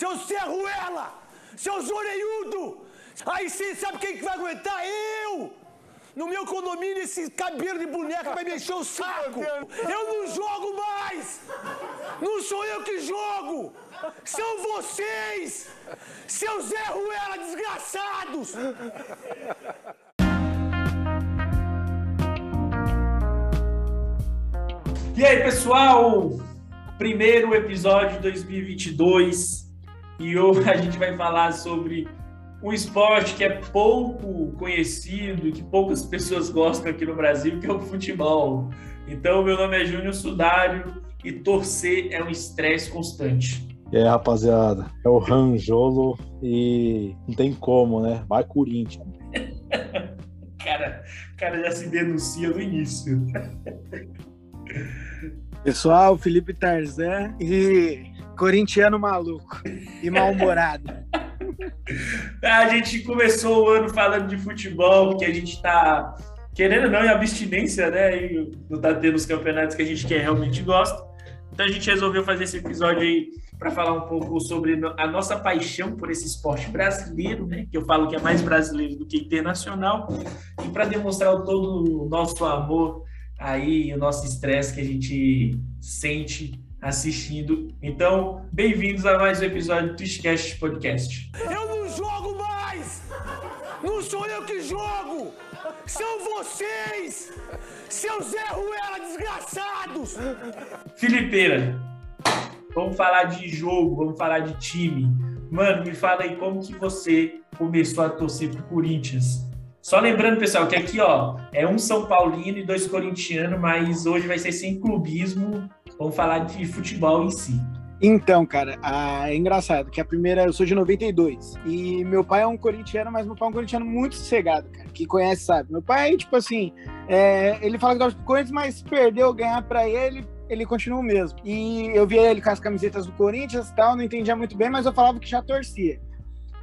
seu Serruela, seu Zoreiudo. Aí sim, sabe quem que vai aguentar? Eu! No meu condomínio, esse cabelo de boneca vai me encher o saco. Eu não jogo mais! Não sou eu que jogo! São vocês! Seus Zé Ruela desgraçados! E aí, pessoal? Primeiro episódio de 2022 e hoje a gente vai falar sobre um esporte que é pouco conhecido, que poucas pessoas gostam aqui no Brasil, que é o futebol. Então, meu nome é Júnior Sudário e torcer é um estresse constante. E aí, rapaziada, é o Ranjolo e não tem como, né? Vai Corinthians. cara, cara já se denuncia no início. Pessoal, Felipe Tarzan e corintiano maluco e mal-humorado. a gente começou o ano falando de futebol, que a gente está querendo ou não em abstinência, né? E não tá tendo os campeonatos que a gente quer, realmente gosta. Então a gente resolveu fazer esse episódio aí para falar um pouco sobre a nossa paixão por esse esporte brasileiro, né? Que eu falo que é mais brasileiro do que internacional, e para demonstrar todo o nosso amor aí, o nosso estresse que a gente sente assistindo. Então, bem-vindos a mais um episódio do Twitchcast Podcast. Eu não jogo mais! Não sou eu que jogo! São vocês! Seus Zé Ruela desgraçados! Filipeira, vamos falar de jogo, vamos falar de time. Mano, me fala aí como que você começou a torcer pro Corinthians. Só lembrando, pessoal, que aqui, ó, é um São Paulino e dois corintianos, mas hoje vai ser sem clubismo. Vamos falar de futebol em si. Então, cara, é engraçado que a primeira, eu sou de 92 e meu pai é um corintiano, mas meu pai é um corintiano muito sossegado, cara. Que conhece sabe. Meu pai, tipo assim, é, ele fala que gosta do Corinthians, mas perdeu, ganhar para ele, ele continua o mesmo. E eu via ele com as camisetas do Corinthians e tal, não entendia muito bem, mas eu falava que já torcia.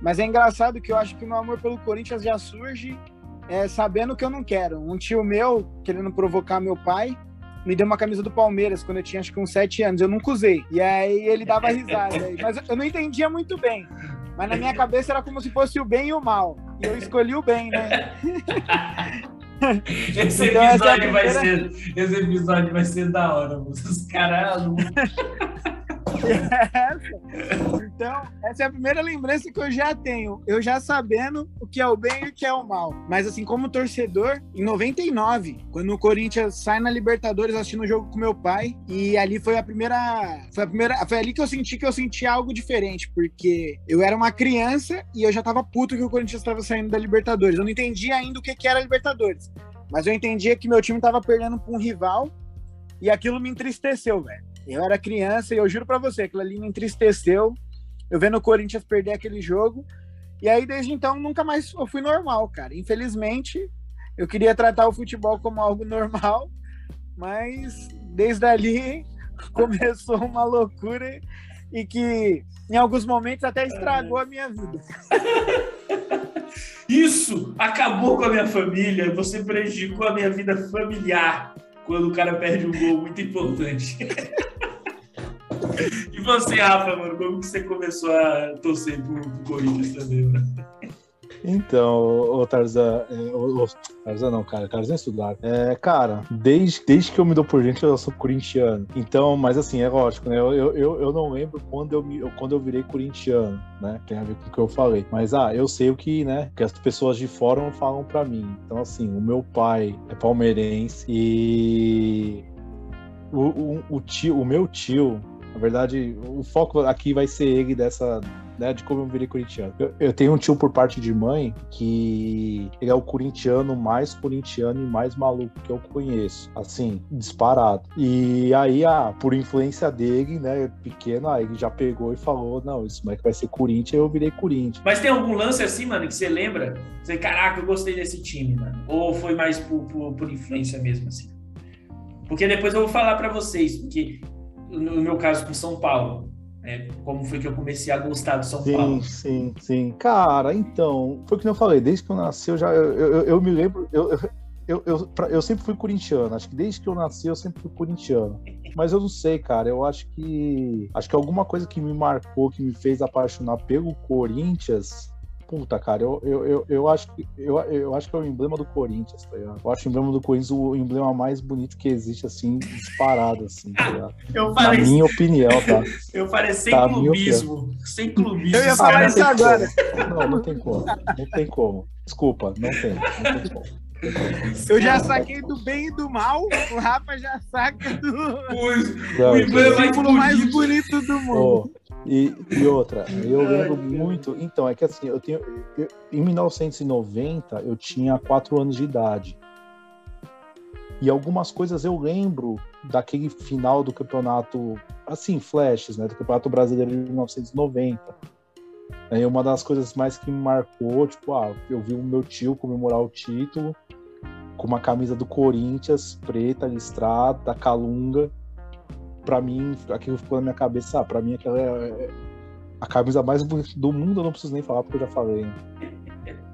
Mas é engraçado que eu acho que meu amor pelo Corinthians já surge é, sabendo que eu não quero. Um tio meu, querendo provocar meu pai, me deu uma camisa do Palmeiras quando eu tinha acho que uns sete anos. Eu nunca usei. E aí ele dava risada. Mas eu não entendia muito bem. Mas na minha cabeça era como se fosse o bem e o mal. E eu escolhi o bem, né? Esse então, episódio então, vai ser. Esse episódio vai ser da hora, os caras. essa. Então, essa é a primeira lembrança que eu já tenho. Eu já sabendo o que é o bem e o que é o mal. Mas assim, como torcedor, em 99, quando o Corinthians sai na Libertadores assistindo o jogo com meu pai, e ali foi a primeira. Foi a primeira. Foi ali que eu senti que eu senti algo diferente, porque eu era uma criança e eu já tava puto que o Corinthians estava saindo da Libertadores. Eu não entendia ainda o que, que era Libertadores. Mas eu entendia que meu time tava perdendo pra um rival e aquilo me entristeceu, velho. Eu era criança e eu juro para você, aquilo ali me entristeceu. Eu vendo o Corinthians perder aquele jogo. E aí, desde então, nunca mais eu fui normal, cara. Infelizmente, eu queria tratar o futebol como algo normal, mas desde ali começou uma loucura e que em alguns momentos até estragou a minha vida. Isso acabou com a minha família, você prejudicou a minha vida familiar quando o cara perde um gol muito importante. e você, Rafa, mano, como que você começou a torcer pro, pro Corinthians também, mano? Então, o Tarzan, é, Tarzan não, cara, Tarzan é estudar. É, cara, desde, desde que eu me dou por gente, eu sou corintiano. Então, mas assim, é lógico, né? Eu, eu, eu não lembro quando eu, me, quando eu virei corintiano, né? Tem a ver com o que eu falei. Mas, ah, eu sei o que, né? Que as pessoas de fora falam para mim. Então, assim, o meu pai é palmeirense e o, o, o, tio, o meu tio, na verdade, o foco aqui vai ser ele dessa, né, de como eu virei corintiano. Eu, eu, tenho um tio por parte de mãe que ele é o corintiano mais corintiano e mais maluco que eu conheço, assim, disparado. E aí, ah, por influência dele, né, pequeno, aí ele já pegou e falou, não, isso moleque vai ser Corinthians, eu virei Corinthians. Mas tem algum lance assim, mano, que você lembra? Você, caraca, eu gostei desse time, mano. Ou foi mais por, por, por influência mesmo, assim? Porque depois eu vou falar para vocês, porque no meu caso com São Paulo, né? Como foi que eu comecei a gostar do São sim, Paulo? Sim, sim, Cara, então, foi o que eu falei, desde que eu nasci, eu já eu, eu, eu me lembro, eu, eu, eu, eu sempre fui corintiano. Acho que desde que eu nasci eu sempre fui corintiano. Mas eu não sei, cara. Eu acho que. Acho que alguma coisa que me marcou, que me fez apaixonar pelo Corinthians puta, cara, eu, eu, eu, eu, acho que, eu, eu acho que é o emblema do Corinthians, tá ligado? Eu acho o emblema do Corinthians o emblema mais bonito que existe, assim, disparado, assim, tá ligado? Eu falei, Na minha opinião, tá? Eu falei sem tá, clubismo. Sem clubismo. Eu ia falar isso agora. Não, não tem como. Não tem como. Desculpa, não tem. Não tem como. Eu já saquei do bem e do mal, o Rafa já saca do. O, o emblema mais bonito do mundo. Oh, e, e, outra, eu lembro muito. Então, é que assim, eu tenho. Eu, em 1990, eu tinha 4 anos de idade. E algumas coisas eu lembro daquele final do campeonato, assim, flashes, né? Do Campeonato Brasileiro de 1990. É uma das coisas mais que me marcou, tipo, ah, eu vi o meu tio comemorar o título com uma camisa do Corinthians, preta, listrada, da Calunga. Pra mim, aquilo ficou na minha cabeça, ah, pra mim aquela é, é a camisa mais bonita do mundo, eu não preciso nem falar porque eu já falei. Né?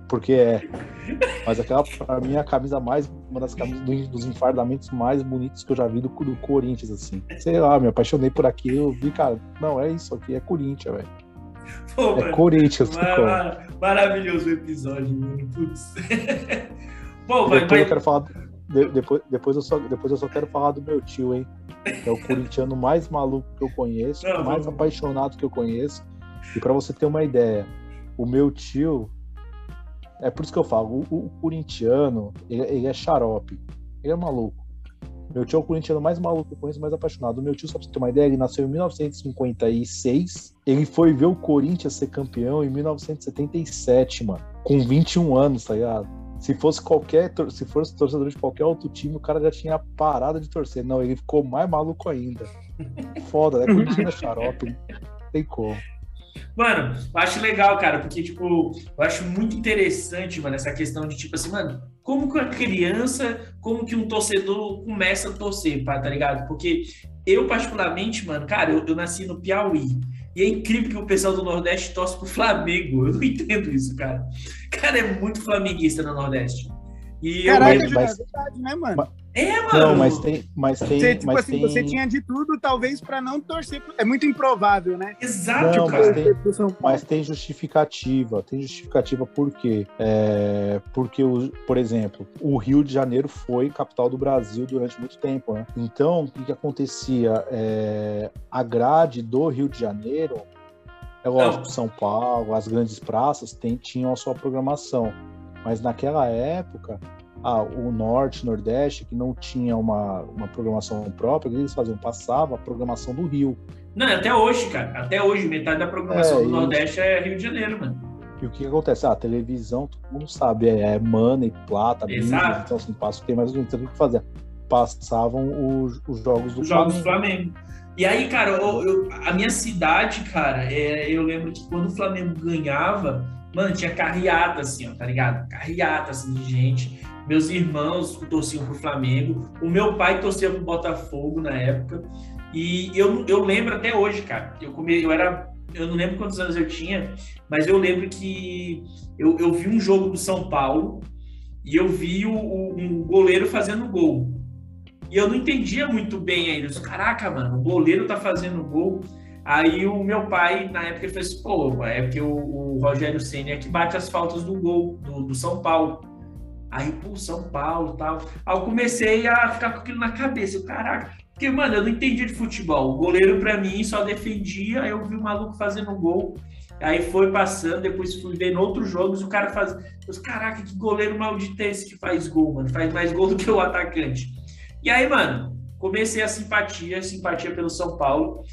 Porque é. Mas aquela, pra mim, é a camisa mais. Uma das camisas dos enfardamentos mais bonitos que eu já vi do, do Corinthians, assim. Sei lá, me apaixonei por aquilo. Vi, cara, não, é isso aqui, é Corinthians, velho. Pô, é Corinthians. Mar maravilhoso o episódio, mano. Putz. Pô, depois vai... eu quero falar. De, depois, depois, eu só, depois eu só quero falar do meu tio, hein? Que é o corintiano mais maluco que eu conheço, não, mais apaixonado que eu conheço. E para você ter uma ideia, o meu tio. É por isso que eu falo, o, o corintiano, ele, ele é xarope. Ele é maluco. Meu tio é o corintiano mais maluco que eu conheço, mais apaixonado. Meu tio, só pra você ter uma ideia, ele nasceu em 1956. Ele foi ver o Corinthians ser campeão em 1977, mano. Com 21 anos, tá ligado? Se fosse qualquer, se fosse torcedor de qualquer outro time, o cara já tinha parado de torcer. Não, ele ficou mais maluco ainda. Foda, né? Corinthians é xarope. Não tem como. Mano, eu acho legal, cara, porque, tipo, eu acho muito interessante, mano, essa questão de, tipo assim, mano, como que uma criança, como que um torcedor começa a torcer, tá ligado? Porque eu, particularmente, mano, cara, eu, eu nasci no Piauí. E é incrível que o pessoal do Nordeste torce pro Flamengo. Eu não entendo isso, cara. Cara, é muito flamenguista no Nordeste. E Caraca, eu... mas, é verdade, né, mano? É, mano. Não, mas tem. Mas tem você, tipo mas assim, tem... você tinha de tudo, talvez, para não torcer. É muito improvável, né? Exato, não, mas, tem, mas tem justificativa. Tem justificativa por quê? É, porque, o, por exemplo, o Rio de Janeiro foi capital do Brasil durante muito tempo, né? Então, o que, que acontecia? É, a grade do Rio de Janeiro. É lógico, São Paulo, as grandes praças tem, tinham a sua programação mas naquela época, ah, o Norte, Nordeste, que não tinha uma, uma programação própria, eles faziam? Passava a programação do Rio. Não, até hoje, cara. Até hoje, metade da programação é, do Nordeste é Rio de Janeiro, mano. E o que, que acontece? Ah, a televisão, todo mundo sabe, é, é money, plata, Exato. então assim, passa o que mais o que fazer? Passavam os, os jogos do os Flamengo. Jogos do Flamengo. E aí, cara, eu, eu, a minha cidade, cara, é, eu lembro que quando o Flamengo ganhava, Mano, tinha carreata, assim, ó, tá ligado? Carreata, assim, de gente. Meus irmãos torciam pro Flamengo. O meu pai torcia pro Botafogo na época. E eu, eu lembro até hoje, cara. Eu, come, eu era. Eu não lembro quantos anos eu tinha, mas eu lembro que eu, eu vi um jogo do São Paulo e eu vi o, o um goleiro fazendo gol. E eu não entendia muito bem ainda. Caraca, mano, o goleiro tá fazendo gol. Aí o meu pai, na época, ele fez, pô, é porque o, o Rogério Senna é que bate as faltas do gol do, do São Paulo. Aí, pô, São Paulo tal. Aí eu comecei a ficar com aquilo na cabeça. Eu, caraca, porque, mano, eu não entendia de futebol. O goleiro, para mim, só defendia. Aí eu vi o maluco fazendo gol. Aí foi passando, depois fui vendo outros jogos, o cara faz. Eu, caraca, que goleiro maldito é esse que faz gol, mano? Faz mais gol do que o atacante. E aí, mano, comecei a simpatia, simpatia pelo São Paulo.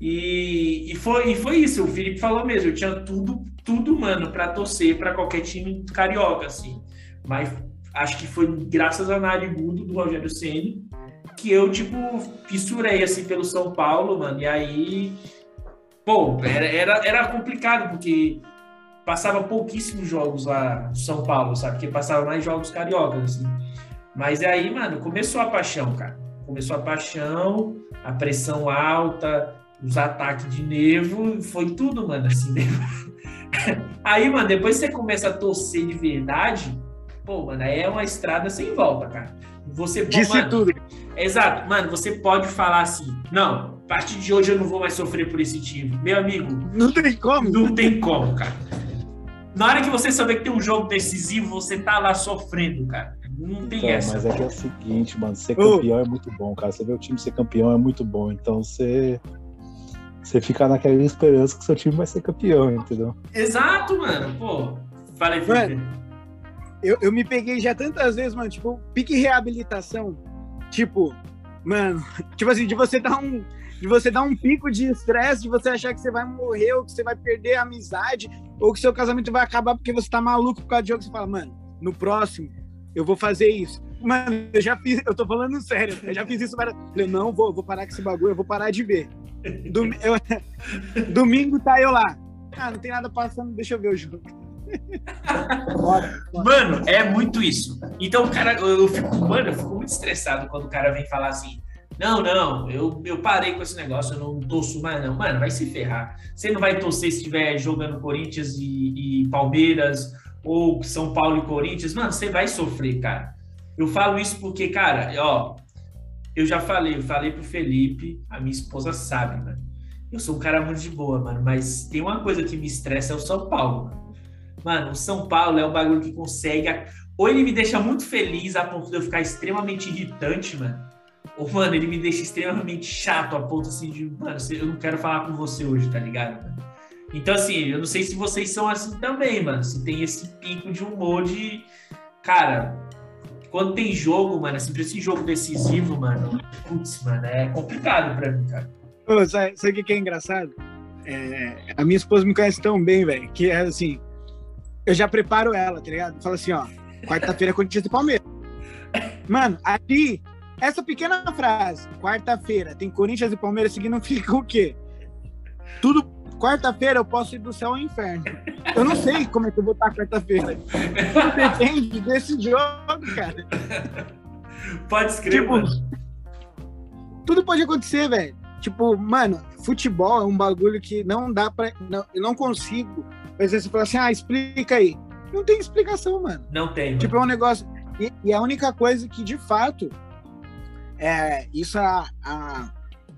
E, e, foi, e foi isso, o Felipe falou mesmo, eu tinha tudo, tudo, mano, para torcer para qualquer time carioca, assim. Mas acho que foi graças a Narigudo do Rogério Ceni que eu, tipo, fissurei, assim, pelo São Paulo, mano. E aí, pô, era, era, era complicado, porque passava pouquíssimos jogos lá no São Paulo, sabe? Porque passava mais jogos cariocas, assim. Mas aí, mano, começou a paixão, cara. Começou a paixão, a pressão alta, os ataques de nervo, foi tudo, mano, assim. Aí, mano, depois você começa a torcer de verdade, pô, mano, aí é uma estrada sem volta, cara. Você Disse mano, tudo. Exato, mano, você pode falar assim, não, a partir de hoje eu não vou mais sofrer por esse time. Meu amigo, Não tem como. não tem como, cara. Na hora que você souber que tem um jogo decisivo, você tá lá sofrendo, cara. Não tem Então, essa. mas é que é o seguinte, mano, ser campeão é muito bom, cara. Você vê o time ser campeão é muito bom. Então você. Você fica naquela esperança que seu time vai ser campeão, entendeu? Exato, mano. Pô, falei, Felipe. Eu, eu me peguei já tantas vezes, mano, tipo, pique reabilitação. Tipo, mano, tipo assim, de você dar um. De você dar um pico de estresse, de você achar que você vai morrer, ou que você vai perder a amizade, ou que seu casamento vai acabar porque você tá maluco por causa de jogo. Você fala, mano, no próximo eu vou fazer isso. Mano, eu já fiz, eu tô falando sério, eu já fiz isso várias Falei, não, vou, vou parar com esse bagulho, eu vou parar de ver. Eu- Domingo tá eu lá. Ah, não tem nada passando, deixa eu ver o jogo. Mano, é muito isso. Então, o cara, eu fico, mano, eu fico muito estressado quando o cara vem falar assim. Não, não, eu, eu parei com esse negócio, eu não torço mais, não. Mano, vai se ferrar. Você não vai torcer se estiver jogando Corinthians e, e Palmeiras, ou São Paulo e Corinthians. Mano, você vai sofrer, cara. Eu falo isso porque, cara, ó, eu já falei, eu falei pro Felipe, a minha esposa sabe, mano. Eu sou um cara muito de boa, mano, mas tem uma coisa que me estressa, é o São Paulo, mano. Mano, o São Paulo é um bagulho que consegue. Ou ele me deixa muito feliz a ponto de eu ficar extremamente irritante, mano. Ou, mano, ele me deixa extremamente chato a ponto assim de, mano, eu não quero falar com você hoje, tá ligado? Mano? Então, assim, eu não sei se vocês são assim também, mano. Se tem esse pico de humor de. Cara, quando tem jogo, mano, assim, pra esse jogo decisivo, mano, putz, mano, é complicado pra mim, cara. Ô, sabe, o que que é engraçado? É, a minha esposa me conhece tão bem, velho, que é assim, eu já preparo ela, tá ligado? Fala assim, ó, quarta-feira é Corinthians e Palmeiras. Mano, aqui, essa pequena frase, quarta-feira tem Corinthians e Palmeiras, significa o quê? Tudo, quarta-feira eu posso ir do céu ao inferno. Eu não sei como é que eu vou estar quarta-feira. Depende desse jogo, cara. Pode escrever, Tipo, tudo pode acontecer, velho. Tipo, mano, futebol é um bagulho que não dá pra. Não, eu não consigo. Às vezes você fala assim, ah, explica aí. Não tem explicação, mano. Não tem, mano. Tipo, é um negócio. E, e a única coisa que, de fato, é. Isso a. A,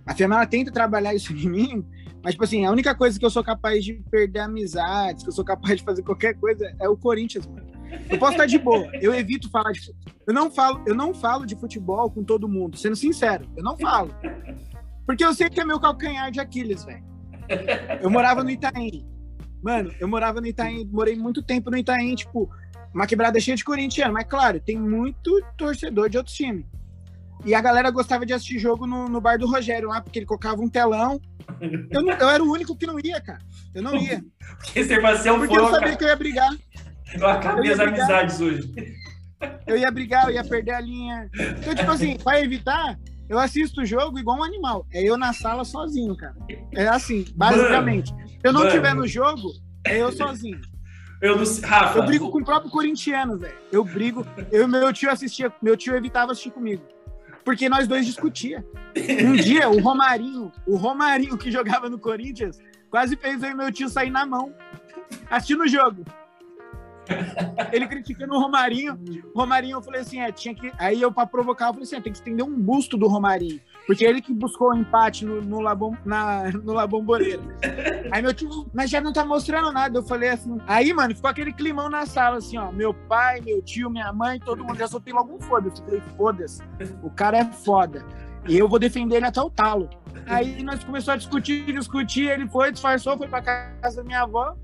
a Femela tenta trabalhar isso em mim, mas, tipo assim, a única coisa que eu sou capaz de perder amizades, que eu sou capaz de fazer qualquer coisa, é o Corinthians, mano. Eu posso estar de boa. Eu evito falar de. Eu não falo, eu não falo de futebol com todo mundo, sendo sincero. Eu não falo. Porque eu sei que é meu calcanhar de Aquiles, velho. Eu morava no Itaim. Mano, eu morava no Itaim, morei muito tempo no Itaim, tipo, uma quebrada cheia de corintiano. Mas, claro, tem muito torcedor de outros times. E a galera gostava de assistir jogo no, no bar do Rogério lá, porque ele colocava um telão. Eu, não- eu era o único que não ia, cara. Eu não ia. Porque você vai ser um Porque eu sabia que eu ia brigar. Eu acabei eu as brigar. amizades hoje. Eu ia brigar, eu ia perder a linha. Então, tipo assim, pra evitar, eu assisto o jogo igual um animal. É eu na sala sozinho, cara. É assim, basicamente. Se eu não mano. tiver no jogo, é eu sozinho. Eu não sei. Rafa, Eu brigo com o próprio corintiano, velho. Eu brigo. Eu e meu tio assistia, meu tio evitava assistir comigo. Porque nós dois discutia. Um dia, o Romarinho, o Romarinho que jogava no Corinthians, quase fez eu e meu tio sair na mão assistindo o jogo. Ele criticando o Romarinho. O Romarinho, eu falei assim, é, tinha que. Aí eu, pra provocar, eu falei assim, é, tem que estender um busto do Romarinho. Porque ele que buscou o empate no, no, Labom, na, no La Bombonera. Aí meu tio, mas já não tá mostrando nada. Eu falei assim. Aí, mano, ficou aquele climão na sala, assim, ó. Meu pai, meu tio, minha mãe, todo mundo já soltei logo um foda-se. Falei, foda-se. O cara é foda. E eu vou defender ele até o talo. Aí nós começamos a discutir, discutir. Ele foi, disfarçou, foi pra casa da minha avó.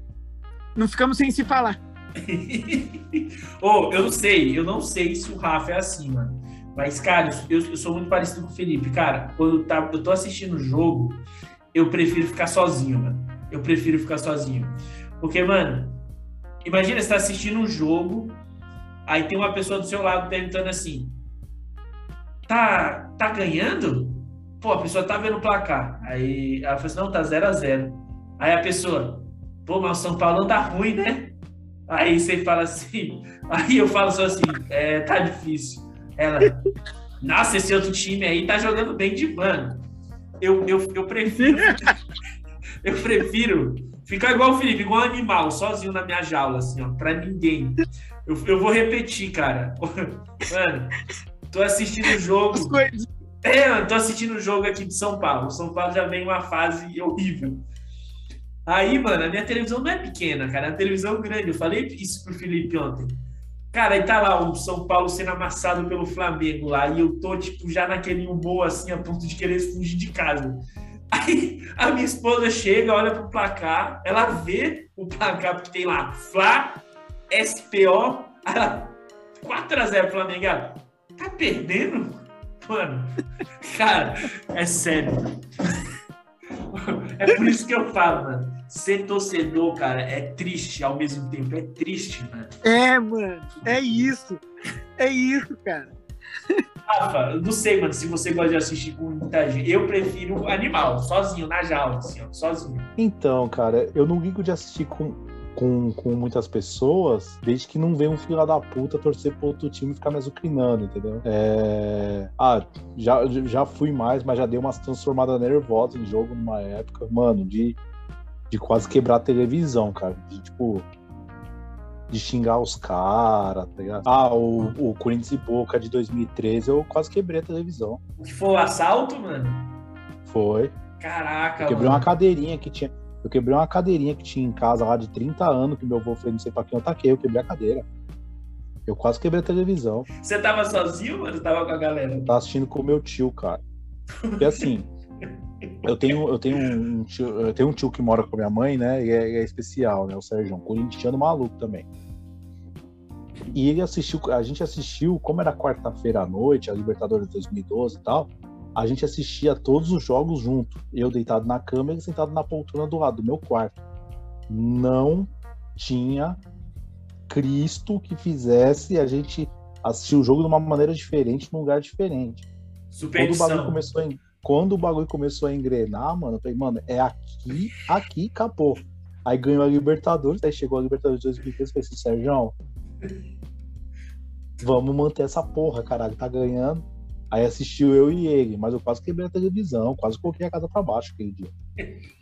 Não ficamos sem se falar. Ô, eu não sei, eu não sei se o Rafa é assim, mano. Mas, cara, eu, eu sou muito parecido com o Felipe. Cara, quando eu, tá, eu tô assistindo o jogo, eu prefiro ficar sozinho, mano. Eu prefiro ficar sozinho. Porque, mano, imagina você tá assistindo um jogo, aí tem uma pessoa do seu lado perguntando assim: tá, tá ganhando? Pô, a pessoa tá vendo o placar. Aí ela fala assim: não, tá 0 a 0 Aí a pessoa, pô, mas o São Paulo tá ruim, né? Aí você fala assim, aí eu falo só assim, é, tá difícil. Ela, nossa, esse outro time aí tá jogando bem de mano. Eu, eu, eu prefiro. eu prefiro Ficar igual o Felipe, igual um animal, sozinho na minha jaula, assim, ó, pra ninguém. Eu, eu vou repetir, cara. Mano, tô assistindo o jogo. É, mano, tô assistindo o jogo aqui de São Paulo. O São Paulo já vem uma fase horrível. Aí, mano, a minha televisão não é pequena, cara. É uma televisão grande. Eu falei isso pro Felipe ontem. Cara, aí tá lá o São Paulo sendo amassado pelo Flamengo lá. E eu tô, tipo, já naquele humor, assim, a ponto de querer fugir de casa. Aí a minha esposa chega, olha pro placar, ela vê o placar, porque tem lá Fla, SPO, 4x0 Flamengo. Tá perdendo? Mano, cara, é sério. É por isso que eu falo, mano. Ser torcedor, cara, é triste ao mesmo tempo. É triste, mano. É, mano. É isso. É isso, cara. Rafa, eu não sei, mano, se você gosta de assistir com muita gente. Eu prefiro animal, sozinho, na jaula, assim, ó, sozinho. Então, cara, eu não ligo de assistir com, com, com muitas pessoas, desde que não venha um filho da puta torcer pro outro time e ficar me azucrinando, entendeu? É... Ah, já, já fui mais, mas já dei umas transformadas nervosas em jogo numa época, mano, de, de quase quebrar a televisão, cara. De tipo de xingar os caras, tá ligado? Ah, o, o Corinthians e Boca de 2013, eu quase quebrei a televisão. O que foi o assalto, mano? Foi. Caraca, eu quebrei mano. uma cadeirinha que tinha. Eu quebrei uma cadeirinha que tinha em casa lá de 30 anos, que meu avô fez não sei pra quem eu taquei, eu quebrei a cadeira. Eu quase quebrei a televisão. Você tava sozinho ou você tava com a galera? Eu tava assistindo com o meu tio, cara. Porque assim, eu tenho, eu tenho um tio, eu tenho um tio que mora com a minha mãe, né? E é, é especial, né? O Sérgio, um corintiano maluco também. E ele assistiu, a gente assistiu, como era quarta-feira à noite, a Libertadores 2012 e tal, a gente assistia todos os jogos junto. Eu deitado na cama e ele sentado na poltrona do lado do meu quarto. Não tinha Cristo que fizesse a gente assistir o jogo de uma maneira diferente, num lugar diferente. Quando o bagulho começou a, quando o bagulho começou a engrenar, mano, eu falei, mano, é aqui, aqui, acabou. Aí ganhou a Libertadores, aí chegou a Libertadores 2015 e falei assim, Sérgio, vamos manter essa porra, caralho, tá ganhando. Aí assistiu eu e ele, mas eu quase quebrei a televisão, quase coloquei a casa pra baixo aquele dia.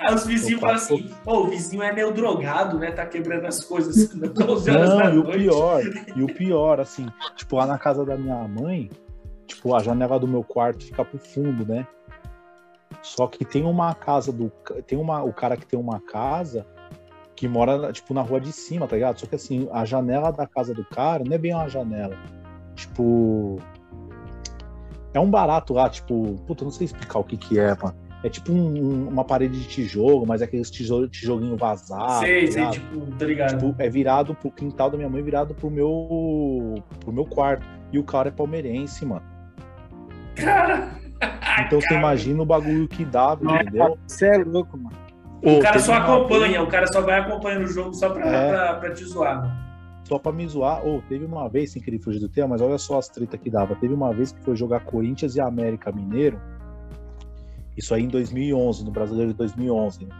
Aí os vizinhos falam assim, pô, o vizinho é meio drogado, né? Tá quebrando as coisas. Não, e o pior, e o pior, assim, tipo, lá na casa da minha mãe, tipo, a janela do meu quarto fica pro fundo, né? Só que tem uma casa do. Tem uma, o cara que tem uma casa que mora, tipo, na rua de cima, tá ligado? Só que assim, a janela da casa do cara não é bem uma janela. Tipo. É um barato lá, tipo. Puta, não sei explicar o que que é, mano. É tipo um, uma parede de tijolo, mas é aqueles tijolo, tijolinho vazado. Sei, tá sei, tipo, tá ligado? Tipo, é virado pro quintal da minha mãe, virado pro meu. pro meu quarto. E o cara é palmeirense, mano. Cara! Então você imagina o bagulho que dá, entendeu? Você é louco, mano. O cara só acompanha, vez... o cara só vai acompanhando o jogo só pra, é... pra, pra te zoar, mano. Só pra me zoar. Ou oh, teve uma vez, sem querer fugir do tema, mas olha só as tretas que dava. Teve uma vez que foi jogar Corinthians e América Mineiro. Isso aí em 2011, no Brasileiro de 2011. Né?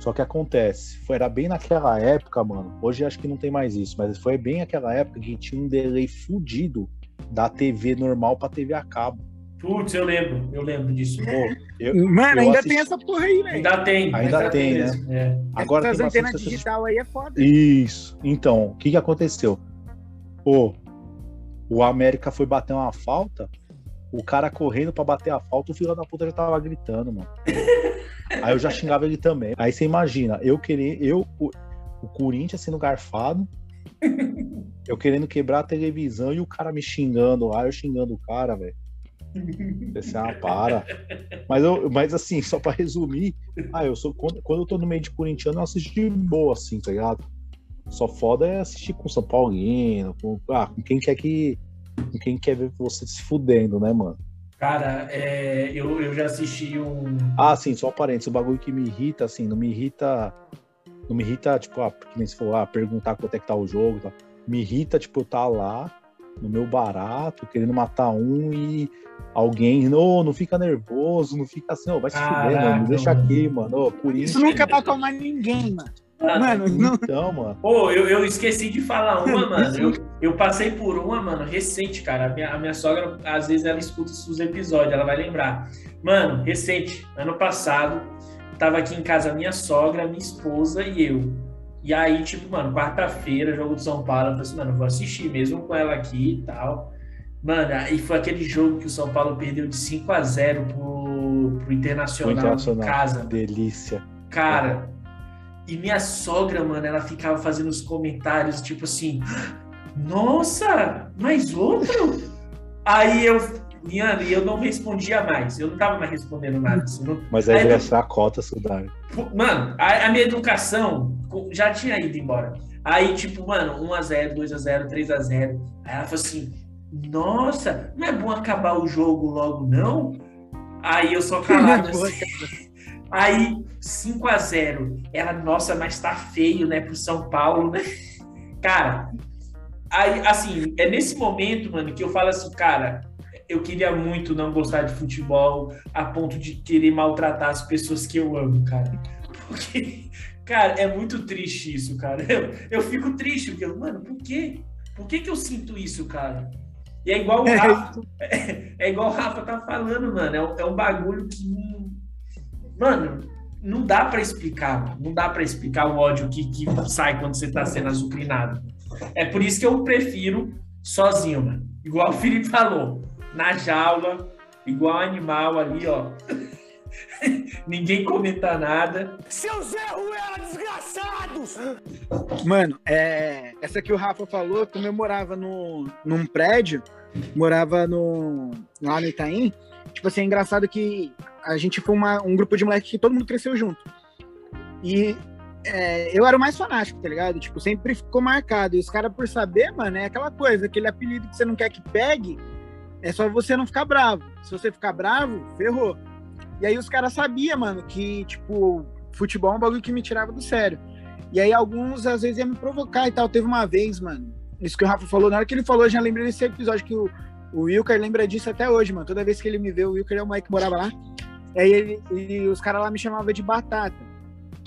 Só que acontece, foi, era bem naquela época, mano. Hoje acho que não tem mais isso, mas foi bem naquela época que tinha um delay fudido da TV normal pra TV a cabo. Putz, eu lembro, eu lembro disso. Pô, eu, Mano, eu ainda assisti... tem essa porra aí, velho. Ainda tem. Ainda, ainda tem, tem né? É. Agora Essas antenas digital aí é foda. Isso. Então, o que que aconteceu? Pô, o América foi bater uma falta, o cara correndo pra bater a falta, o filho da puta já tava gritando, mano. aí eu já xingava ele também. Aí você imagina, eu querer, eu, o, o Corinthians sendo garfado, eu querendo quebrar a televisão e o cara me xingando lá, eu xingando o cara, velho. Esse é uma para. Mas, eu, mas assim, só pra resumir, ah, eu sou, quando, quando eu tô no meio de corintiano, eu assisto de boa, assim, tá ligado? Só foda é assistir com São Paulino, com, ah, com quem quer que. Com quem quer ver você se fudendo, né, mano? Cara, é, eu, eu já assisti um. Ah, sim, só um parênteses, o bagulho que me irrita, assim, não me irrita não me irrita, tipo, ah, que nem se for ah, perguntar quanto é que tá o jogo e tal. Me irrita, tipo, eu tá lá no meu barato, querendo matar um e alguém, não, não fica nervoso, não fica assim, oh, vai se fuder, mano, deixa aqui, mano. Oh, por isso. Isso nunca vai acalmar ninguém, mano. Mano, não... Então, mano. Pô, eu, eu esqueci de falar uma, mano. Eu, eu passei por uma, mano, recente, cara. A minha, a minha sogra, às vezes, ela escuta os episódios, ela vai lembrar. Mano, recente, ano passado, tava aqui em casa minha sogra, minha esposa e eu. E aí, tipo, mano, quarta-feira, jogo do São Paulo, eu falei assim, mano, eu vou assistir mesmo com ela aqui e tal. Mano, e foi aquele jogo que o São Paulo perdeu de 5 a 0 pro, pro Internacional, Internacional. em casa. Delícia. Cara, e minha sogra, mano, ela ficava fazendo os comentários, tipo assim, nossa, mais outro? Aí eu, Liana, e eu não respondia mais, eu não tava mais respondendo nada. assim, não- Mas aí Aí eu- só a cota, Sudar. Mano, a, a minha educação já tinha ido embora. Aí, tipo, mano, 1x0, 2x0, 3x0. Aí ela falou assim: Nossa, não é bom acabar o jogo logo, não? Aí eu só calado Boa, assim. Aí, 5x0. Ela, nossa, mas tá feio, né, pro São Paulo, né? Cara, aí, assim, é nesse momento, mano, que eu falo assim, cara, eu queria muito não gostar de futebol a ponto de querer maltratar as pessoas que eu amo, cara. Porque, cara, é muito triste isso, cara. Eu, eu fico triste, porque, eu, mano, por quê? Por que, que eu sinto isso, cara? E é igual o Rafa, é, igual o Rafa tá falando, mano. É, um- é um bagulho que. Não- Mano, não dá pra explicar. mano. Não dá pra explicar o ódio que, que sai quando você tá sendo azucrinado. É por isso que eu prefiro sozinho, mano. Igual o Felipe falou. Na jaula, igual animal ali, ó. Ninguém comenta nada. Seu Zé Ruela, desgraçados! Mano, é, essa que o Rafa falou, como eu morava no, num prédio, morava no, lá no Itaim, tipo assim, é engraçado que a gente foi uma- um grupo de moleque que todo mundo cresceu junto. E é, eu era o mais fanático, tá ligado? Tipo, sempre ficou marcado. E os caras, por saber, mano, é aquela coisa, aquele apelido que você não quer que pegue, é só você não ficar bravo. Se você ficar bravo, ferrou. E aí os caras sabiam, mano, que, tipo, futebol é um bagulho que me tirava do sério. E aí alguns às vezes iam me provocar e tal. Teve uma vez, mano, isso que o Rafa falou, na hora que ele falou, eu já lembrei desse episódio que o, o Wilker lembra disso até hoje, mano. Toda vez que ele me vê, o Wilker é o moleque que morava lá. E aí ele, e os caras lá me chamavam de batata.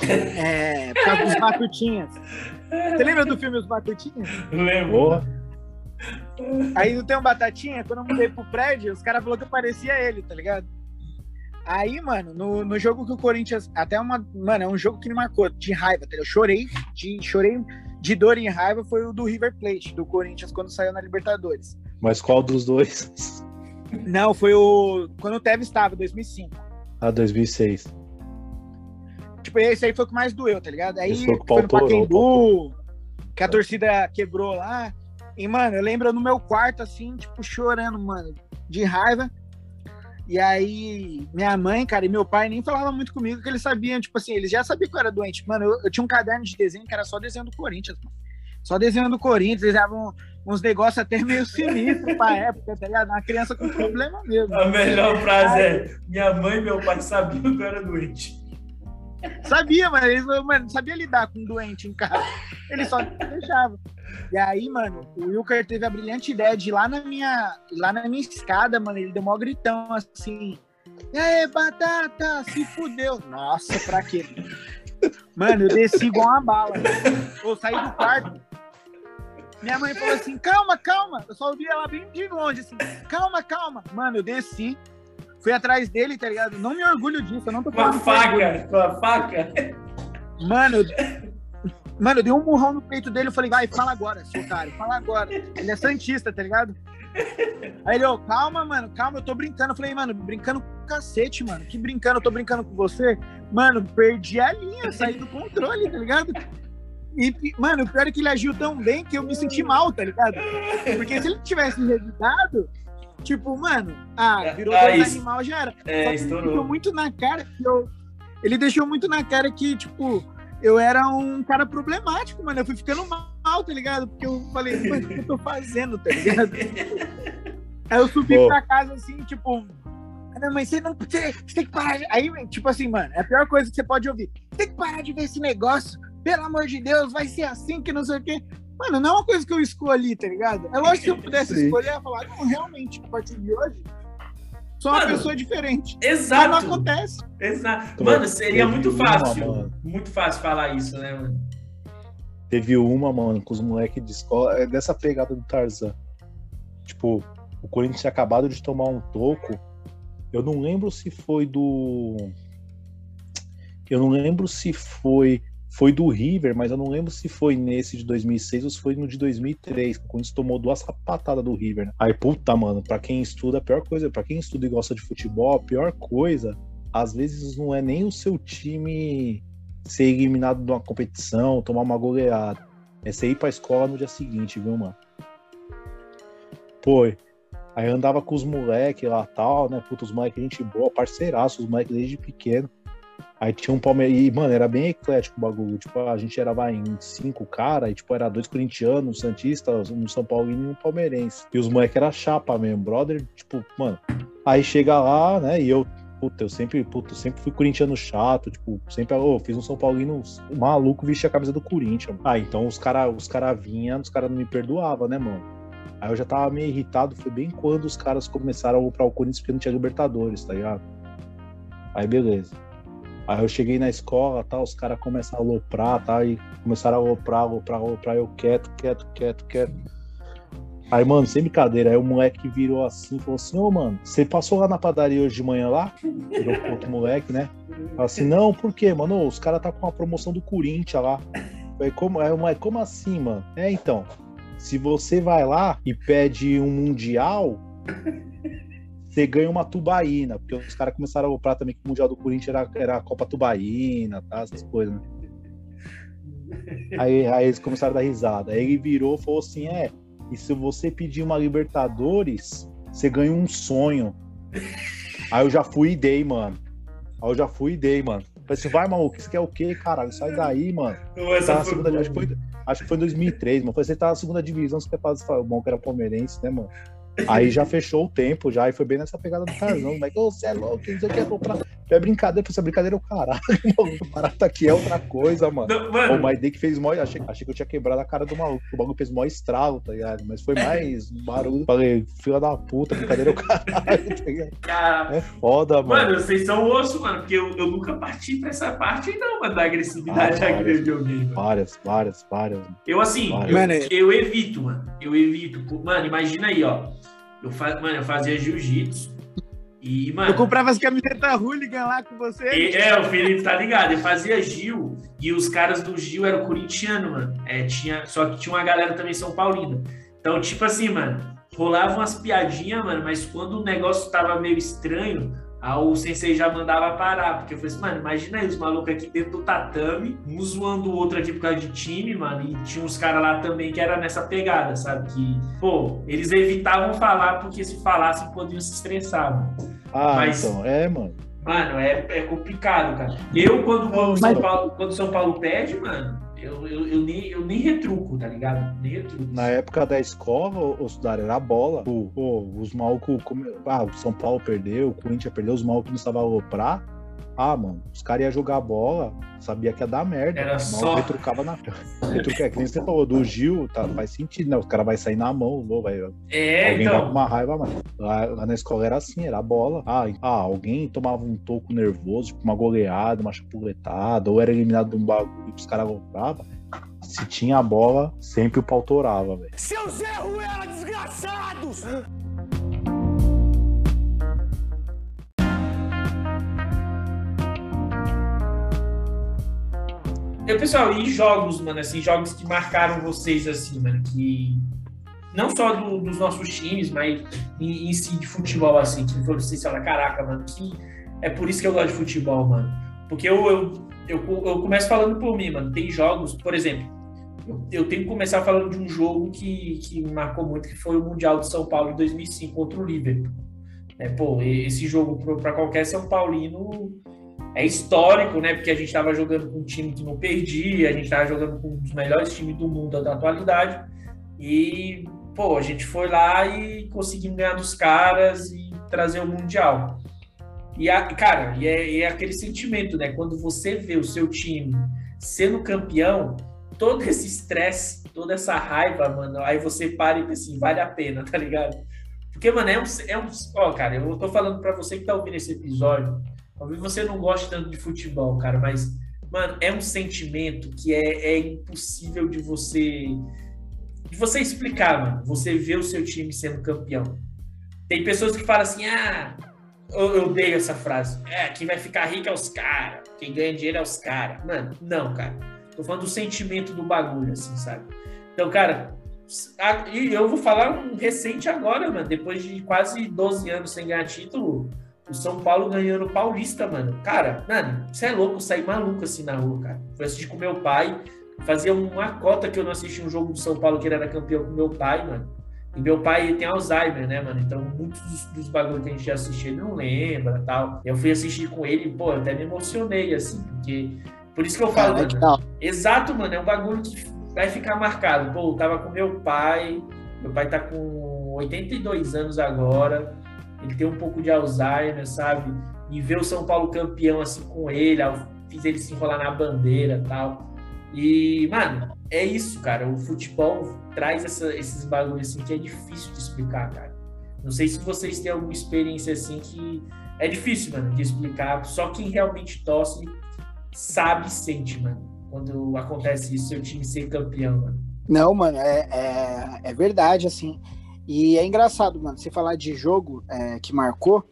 É, por causa dos batutinhas. Você lembra do filme Os Batutinhas? Lembro. Aí não tem um batatinha, quando eu mudei pro prédio, os caras falaram que eu parecia ele, tá ligado? Aí, mano, no, no jogo que o Corinthians. Até uma. Mano, é um jogo que me marcou de raiva, tá ligado? Eu chorei, de, chorei de dor e raiva foi o do River Plate, do Corinthians, quando saiu na Libertadores. Mas qual dos dois? Não, foi o. Quando o Tevez estava, 2005. Ah, 2006. Tipo, esse aí foi o que mais doeu, tá ligado? Aí Esse foi foi no Pacaembu, que a torcida quebrou lá. E, mano, eu lembro no meu quarto, assim, tipo, chorando, mano, de raiva. E aí, minha mãe, cara, e meu pai nem falavam muito comigo, que eles sabiam, tipo assim, eles já sabiam que eu era doente. Mano, eu, eu tinha um caderno de desenho que era só desenho do Corinthians, mano. Só desenho do Corinthians, eles davam uns negócios até meio sinistros pra época, tá ligado? Uma criança com problema mesmo. A melhor frase é: Minha mãe e meu pai sabiam que eu era doente. Sabia, mano. Eles mano, sabia lidar com um doente em casa. Ele só deixava. E aí, mano, o Wilker teve a brilhante ideia de ir lá na minha, lá na minha escada, mano. Ele deu mó gritão assim. E aí, batata, se fudeu. Nossa, pra quê? Mano, eu desci igual uma bala. Eu saí do quarto. Minha mãe falou assim: calma, calma. Eu só ouvi ela bem de longe, assim: calma, calma. Mano, eu desci. Fui atrás dele, tá ligado? Não me orgulho disso, eu não tô Com a falando. por orgulho. faca, com a faca. Mano, eu... Mano, eu dei um murrão no peito dele, eu falei, vai, fala agora, seu otário, fala agora. Ele é santista, tá ligado? Aí ele, ó, calma, mano, calma, eu tô brincando. Eu falei, mano, brincando com cacete, mano. Que brincando, eu tô brincando com você. Mano, perdi a linha, saí do controle, tá ligado? E, mano, o pior é que ele agiu tão bem que eu me senti mal, tá ligado? Porque se ele tivesse revidado, tipo, mano, ah, virou Ah, dois animal, já era. Só É, que ele deixou estourou. muito na cara que eu. Ele deixou muito na cara que, tipo, eu era um cara problemático, mano. Eu fui ficando mal, tá ligado? Porque eu falei, mas o que eu tô fazendo, tá ligado? Aí eu subi Pô. pra casa assim, tipo. "Ah, Não, mas você não. Você, você tem que parar. de-" Aí, tipo assim, mano, é a pior coisa que você pode ouvir. Tem que parar de ver esse negócio. Pelo amor de Deus, vai ser assim que não sei o quê. Mano, não é uma coisa que eu escolhi, tá ligado? É lógico que se eu pudesse Sim. escolher, eu ia falar, não, realmente, a partir de hoje, sou uma Mano, pessoa diferente. Mas não Exato. acontece. Exato. Mano, seria muito uma, fácil. mano. Muito fácil falar isso, né, mano? Teve uma, mano, com os moleques de escola, é dessa pegada do Tarzan. Tipo, o Corinthians tinha acabado de tomar um toco. Eu não lembro se foi do. Eu não lembro se foi foi do River, mas eu não lembro se foi nesse de 2006 ou se foi no de 2003, quando gente tomou duas sapatadas do River. Né? Aí, puta, mano, pra quem estuda, a pior coisa, pra quem estuda e gosta de futebol, a pior coisa, às vezes não é nem o seu time ser eliminado de uma competição, tomar uma goleada. É você ir pra escola no dia seguinte, viu, mano? Pô, aí andava com os moleques lá tal, né? Puta, os moleques, gente boa, parceiraço, os moleques desde pequeno. Aí tinha um Palmeiras. E, mano, era bem eclético o bagulho. Tipo, a gente era vai, em cinco caras, e tipo, era dois corintianos, um Santista, um São Paulo e um palmeirense. E os moleques era chapa mesmo, brother. Tipo, mano. Aí chega lá, né? E eu, puta, eu sempre, puta, sempre fui corintiano chato, tipo, sempre, oh, fiz um São Paulino maluco, vesti a camisa do Corinthians. Ah, então os caras os cara vinham, os caras não me perdoavam, né, mano? Aí eu já tava meio irritado, foi bem quando os caras começaram a comprar o Corinthians porque não tinha Libertadores, tá ligado? Aí beleza. Aí eu cheguei na escola, tá, os caras começaram a aloprar, tá? E começaram a aloprar, aloprar, aloprar, eu quieto, quieto, quieto, quieto. Aí, mano, sem brincadeira, aí o moleque virou assim, falou assim, ô, oh, mano, você passou lá na padaria hoje de manhã lá? Virou pro outro moleque, né? Falei assim, não, por quê, mano? Os caras tá com uma promoção do Corinthians lá. Falei, como, aí o moleque, como assim, mano? É, então, se você vai lá e pede um mundial, você ganha uma tubaína, porque os caras começaram a comprar também que o Mundial do Corinthians era, era a Copa Tubaína, tá? Essas coisas, né? Aí, aí eles começaram a dar risada. Aí ele virou e falou assim: é, e se você pedir uma Libertadores, você ganha um sonho. Aí eu já fui e dei, mano. Aí eu já fui e dei, mano. Falei assim, vai, maluco, isso quer o quê, caralho? Sai daí, mano. Tá na segunda, acho, que foi, acho que foi em 2003, mano. Falei, você tá na segunda divisão, você quer fazer. O bom que era palmeirense, né, mano? Aí já fechou o tempo, já, e foi bem nessa pegada do Tarzão. Mas, ô, você é louco, você quer comprar. É brincadeira, essa brincadeira é o caralho, mano. O barato aqui é outra coisa, mano. Não, mano. O My que fez mó. Achei, achei que eu tinha quebrado a cara do maluco. O bagulho fez mó estrago, tá ligado? Mas foi mais barulho. Falei, fila da puta, brincadeira é o caralho, tá ligado? Cara, é foda, mano. Mano, vocês são osso, mano, porque eu, eu nunca parti pra essa parte, não, mano, da agressividade ah, várias, de alguém, mano. Várias, várias, várias. Eu, assim, várias. Eu, eu evito, mano. Eu evito. Mano, imagina aí, ó. Eu, fa... Mano, eu fazia jiu-jitsu. E, mano. Eu comprava as camisetas hooligan lá com você. E, é, o Felipe tá ligado. Eu fazia Gil e os caras do Gil eram corintiano, mano. É, tinha, só que tinha uma galera também São Paulina. Então, tipo assim, mano, rolavam umas piadinhas, mano, mas quando o negócio tava meio estranho, Aí o sensei já mandava parar, porque eu falei assim, mano, imagina aí os malucos aqui dentro do tatame, um zoando o outro aqui por causa de time, mano, e tinha uns caras lá também que era nessa pegada, sabe? Que, pô, eles evitavam falar porque se falassem podiam se estressar, mano. Ah, Mas, então, é, mano. Mano, é, é complicado, cara. Eu, quando, quando, São Paulo, quando São Paulo pede, mano, eu, eu, eu, nem, eu nem retruco, tá ligado? Nem retruco. Na época da escola, o Sudar era bola. Pô, pô, os malucos. Ah, o São Paulo perdeu, o Corinthians perdeu, os malucos começavam a aloprar. Ah, mano, os caras iam jogar bola, sabia que ia dar merda. Era só. Retrucava na. Retruca, é que nem você falou, do Gil, tá, faz sentido, né? Os caras vão sair na mão, vai. É, alguém então... vai com uma raiva, mano. Lá, lá, na escola era assim, era bola. Ah, ah, alguém tomava um toco nervoso, tipo uma goleada, uma chapuletada, ou era eliminado de um bagulho que os caras voltavam. Se tinha a bola, sempre o pau torava, velho. Seus erros eram desgraçados! Eu, pessoal, e jogos, mano, assim, jogos que marcaram vocês, assim, mano, que não só do, dos nossos times, mas em, em, si de futebol, assim, que vocês falam, caraca, mano, que é por isso que eu gosto de futebol, mano. Porque eu, eu, eu, eu começo falando por mim, mano. Tem jogos, por exemplo, eu, eu, tenho que começar falando de um jogo que, que marcou muito, que foi o Mundial de São Paulo de 2005 contra o Liverpool. É, pô, esse jogo para qualquer São Paulino é histórico, né? Porque a gente estava jogando com um time que não perdia, a gente estava jogando com um dos melhores times do mundo da atualidade. E, pô, a gente foi lá e conseguimos ganhar dos caras e trazer o Mundial. E, a, cara, e é, é aquele sentimento, né? Quando você vê o seu time sendo campeão, todo esse estresse, toda essa raiva, mano, aí você para e pensa assim, vale a pena, tá ligado? Porque, mano, é um. É um ó, cara, eu tô falando para você que tá ouvindo esse episódio Talvez você não goste tanto de futebol, cara, mas, mano, é um sentimento que é, é impossível de você de você explicar, mano. Você vê o seu time sendo campeão. Tem pessoas que falam assim, ah, eu, eu odeio essa frase. É, quem vai ficar rico é os caras. Quem ganha dinheiro é os caras. Mano, não, cara. Tô falando do sentimento do bagulho, assim, sabe? Então, cara, e eu vou falar um recente agora, mano. Depois de quase 12 anos sem ganhar título, o São Paulo ganhando Paulista, mano. Cara, mano, você é louco, eu saí maluco assim na rua, cara. Fui assistir com meu pai. Fazia uma cota que eu não assisti um jogo do São Paulo que ele era campeão com meu pai, mano. E meu pai tem Alzheimer, né, mano? Então, muitos dos, dos bagulhos que a gente já assistiu, ele não lembra tal. Eu fui assistir com ele, pô, eu até me emocionei, assim, porque. Por isso que eu falo, é, mano. Exato, mano, é um bagulho que vai ficar marcado. Pô, eu tava com meu pai, meu pai tá com 82 anos agora, ele tem um pouco de Alzheimer, sabe? E ver o São Paulo campeão assim com ele, fiz ele se enrolar na bandeira tal. E, mano, é isso, cara. O futebol traz essa, esses bagulhos assim que é difícil de explicar, cara. Não sei se vocês têm alguma experiência assim que é difícil, mano, de explicar. Só quem realmente torce sabe e sente, mano quando acontece isso, seu time ser campeão, mano? Não, mano, é, é, é verdade, assim. E é engraçado, mano, você falar de jogo é, que marcou,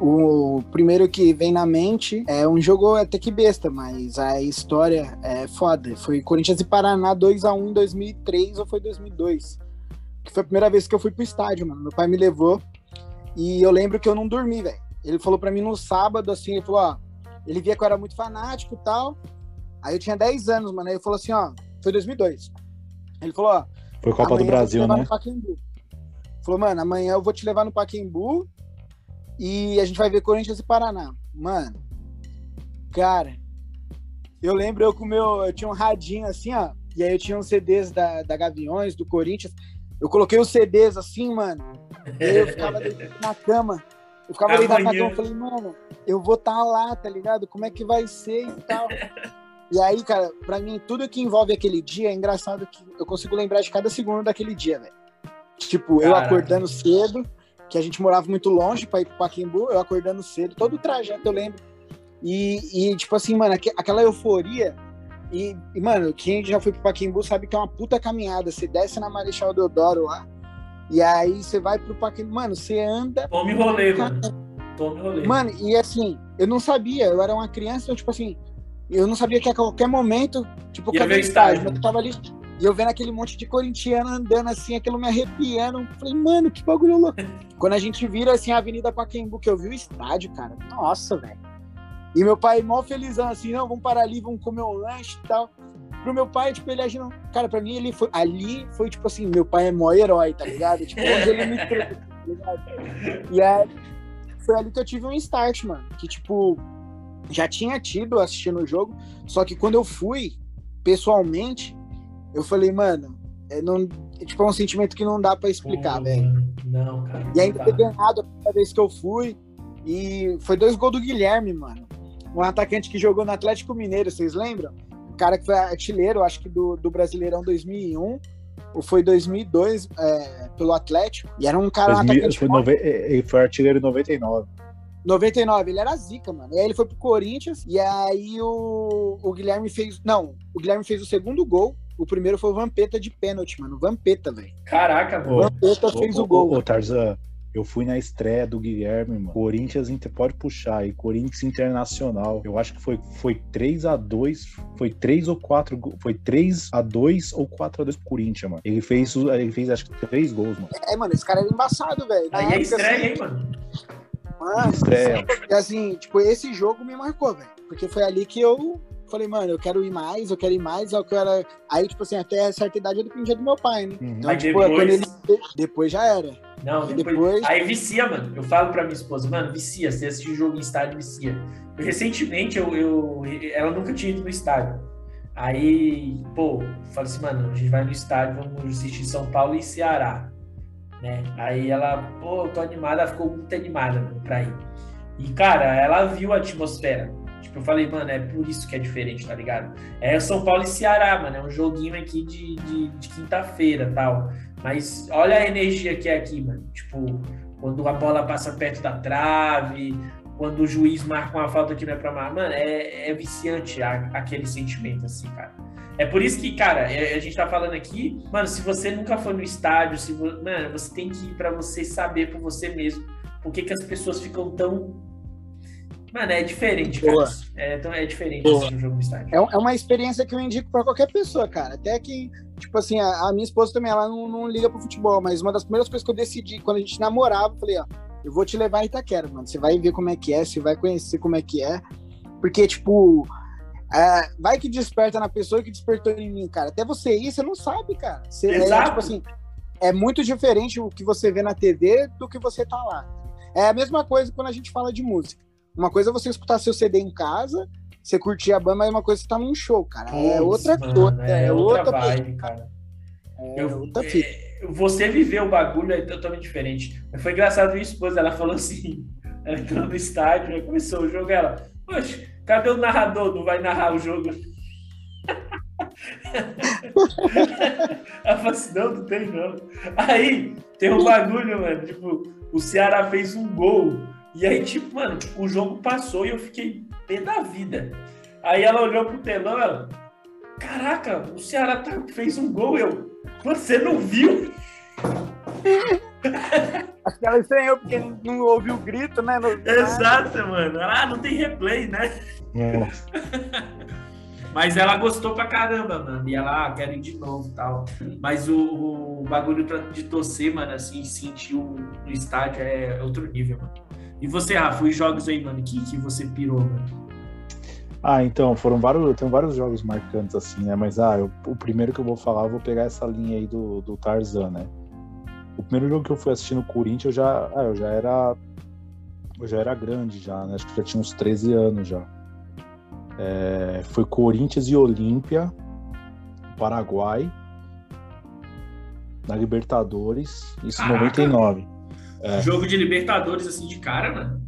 o primeiro que vem na mente é um jogo até que besta, mas a história é foda. Foi Corinthians e Paraná 2x1 em 2003 ou foi 2002? Que foi a primeira vez que eu fui pro estádio, mano. Meu pai me levou e eu lembro que eu não dormi, velho. Ele falou para mim no sábado, assim, ele falou, ó, ele via que eu era muito fanático e tal, Aí eu tinha 10 anos, mano. Aí ele falou assim, ó, foi 2002. Ele falou, ó. Foi Copa do Brasil, né? Falou, mano, amanhã eu vou te levar no Paquembu e a gente vai ver Corinthians e Paraná. Mano, cara, eu lembro eu com o meu. Eu tinha um radinho assim, ó. E aí eu tinha uns CDs da, da Gaviões, do Corinthians. Eu coloquei os CDs assim, mano. E aí eu ficava na cama. Eu ficava deitado na cama e falei, mano, eu vou estar tá lá, tá ligado? Como é que vai ser e tal. E aí, cara, pra mim, tudo que envolve aquele dia é engraçado que eu consigo lembrar de cada segundo daquele dia, velho. Tipo, Caraca. eu acordando cedo, que a gente morava muito longe pra ir pro Paquimbu, eu acordando cedo, todo o trajeto eu lembro. E, e tipo assim, mano, aquela euforia. E, e, mano, quem já foi pro Paquimbu sabe que é uma puta caminhada. Você desce na Marechal Deodoro lá, e aí você vai pro Paquimbu. Mano, você anda. Tome rolê, mano. Tome rolê. Mano, e assim, eu não sabia, eu era uma criança, então, tipo assim, eu não sabia que a qualquer momento, tipo, cadê o estádio? Eu tava ali, e eu vendo aquele monte de corintiano andando assim, aquilo me arrepiando. Falei, mano, que bagulho louco. Quando a gente vira assim a Avenida Pacaembu, que eu vi o estádio, cara, nossa, velho. E meu pai, mó felizão, assim, não, vamos parar ali, vamos comer um lanche e tal. Pro meu pai, tipo, ele agindo. Cara, pra mim, ele foi. Ali foi tipo assim, meu pai é mó herói, tá ligado? Tipo, onde ele me trouxe, tá ligado? E aí, foi ali que eu tive um start, mano. Que, tipo, já tinha tido assistindo o jogo, só que quando eu fui pessoalmente, eu falei, mano, é, não, é, tipo, é um sentimento que não dá para explicar, velho. Não, cara. E ainda ter ganhado a primeira vez que eu fui, e foi dois gols do Guilherme, mano. Um atacante que jogou no Atlético Mineiro, vocês lembram? O cara que foi artilheiro, acho que do, do Brasileirão 2001 ou foi 2002 é, pelo Atlético. E era um cara 2000, um atacante foi, nove, ele foi artilheiro em 99. 99, ele era zica, mano. E aí ele foi pro Corinthians, e aí o, o Guilherme fez. Não, o Guilherme fez o segundo gol. O primeiro foi o Vampeta de pênalti, mano. Vampeta, velho. Caraca, mano. Vampeta fez o gol. Ô, Tarzan, eu fui na estreia do Guilherme, mano. Corinthians Inter, pode puxar aí. Corinthians Internacional. Eu acho que foi, foi 3 a 2 Foi 3 ou 4 Foi 3 a 2 ou 4 a 2 pro Corinthians, mano. Ele fez, ele fez acho que 3 gols, mano. É, mano, esse cara era embaçado, velho. Aí é estreia, assim, hein, mano. Mano, e assim, tipo, esse jogo me marcou, velho. Porque foi ali que eu falei, mano, eu quero ir mais, eu quero ir mais, eu quero. Aí, tipo assim, até certa idade eu dependia do meu pai, né? Uhum. Então, tipo, depois... ele. Depois já era. Não, depois... depois... Aí vicia, mano. Eu falo pra minha esposa, mano, vicia. Você assistir jogo em estádio, vicia. Recentemente, eu, eu, ela nunca tinha ido no estádio. Aí, pô, falei assim, mano, a gente vai no estádio, vamos assistir São Paulo e Ceará né? Aí ela, pô, tô animada, ela ficou muito animada mano, pra ir. E, cara, ela viu a atmosfera. Tipo, eu falei, mano, é por isso que é diferente, tá ligado? É São Paulo e Ceará, mano, é um joguinho aqui de, de, de quinta-feira tal. Mas olha a energia que é aqui, mano. Tipo, quando a bola passa perto da trave, quando o juiz marca uma falta que não é pra mar, mano, é, é viciante a, aquele sentimento, assim, cara. É por isso que, cara, é, a gente tá falando aqui, mano, se você nunca foi no estádio, se mano, você tem que ir para você saber por você mesmo por que, que as pessoas ficam tão. Mano, é diferente, cara. É, então é diferente assim, o jogo do estádio. É, é uma experiência que eu indico para qualquer pessoa, cara. Até que, tipo assim, a, a minha esposa também, ela não, não, liga pro futebol, mas uma das primeiras coisas que eu decidi, quando a gente namorava, eu falei, ó, eu vou te levar em Itaquera, mano. Você vai ver como é que é, você vai conhecer como é que é. Porque, tipo, é, vai que desperta na pessoa que despertou em mim, cara. Até você ir, você não sabe, cara. Você, Exato. É, tipo assim, é muito diferente o que você vê na TV do que você tá lá. É a mesma coisa quando a gente fala de música. Uma coisa é você escutar seu CD em casa, você curtir a banda, mas uma coisa é você tá num show, cara. é outra coisa. É, é, outra, outra vibe, cara. É eu, outra fita. É, você viveu o bagulho é totalmente diferente. Foi engraçado minha esposa, ela falou assim, ela entrou no estádio, começou o jogo, ela, poxa, cadê o narrador? Não vai narrar o jogo? Ela falou assim, não, não tem não. Aí tem um bagulho, mano, tipo, o Ceará fez um gol. E aí, tipo, mano, o jogo passou e eu fiquei pé da vida. Aí ela olhou pro telão, ela, caraca, o Ceará tá, fez um gol, eu, você não viu? Acho que ela estranhou porque não ouviu o grito, né? No... Exato, mano. Ah, não tem replay, né? É. Mas ela gostou pra caramba, mano. E ela, ah, quero ir de novo e tal. Mas o, o bagulho de torcer, mano, assim, sentir o, no estádio é outro nível, mano. E você, Rafa, os jogos aí, mano, que, que você pirou, mano? Ah, então, foram vários, tem vários jogos marcantes, assim, né? Mas, ah, eu, o primeiro que eu vou falar, eu vou pegar essa linha aí do, do Tarzan, né? O primeiro jogo que eu fui assistir no Corinthians, eu já, ah, eu já era eu já era grande já, né? Acho que já tinha uns 13 anos já. É, foi Corinthians e Olímpia, Paraguai, na Libertadores, isso em 99. É. Jogo de Libertadores assim de cara, mano?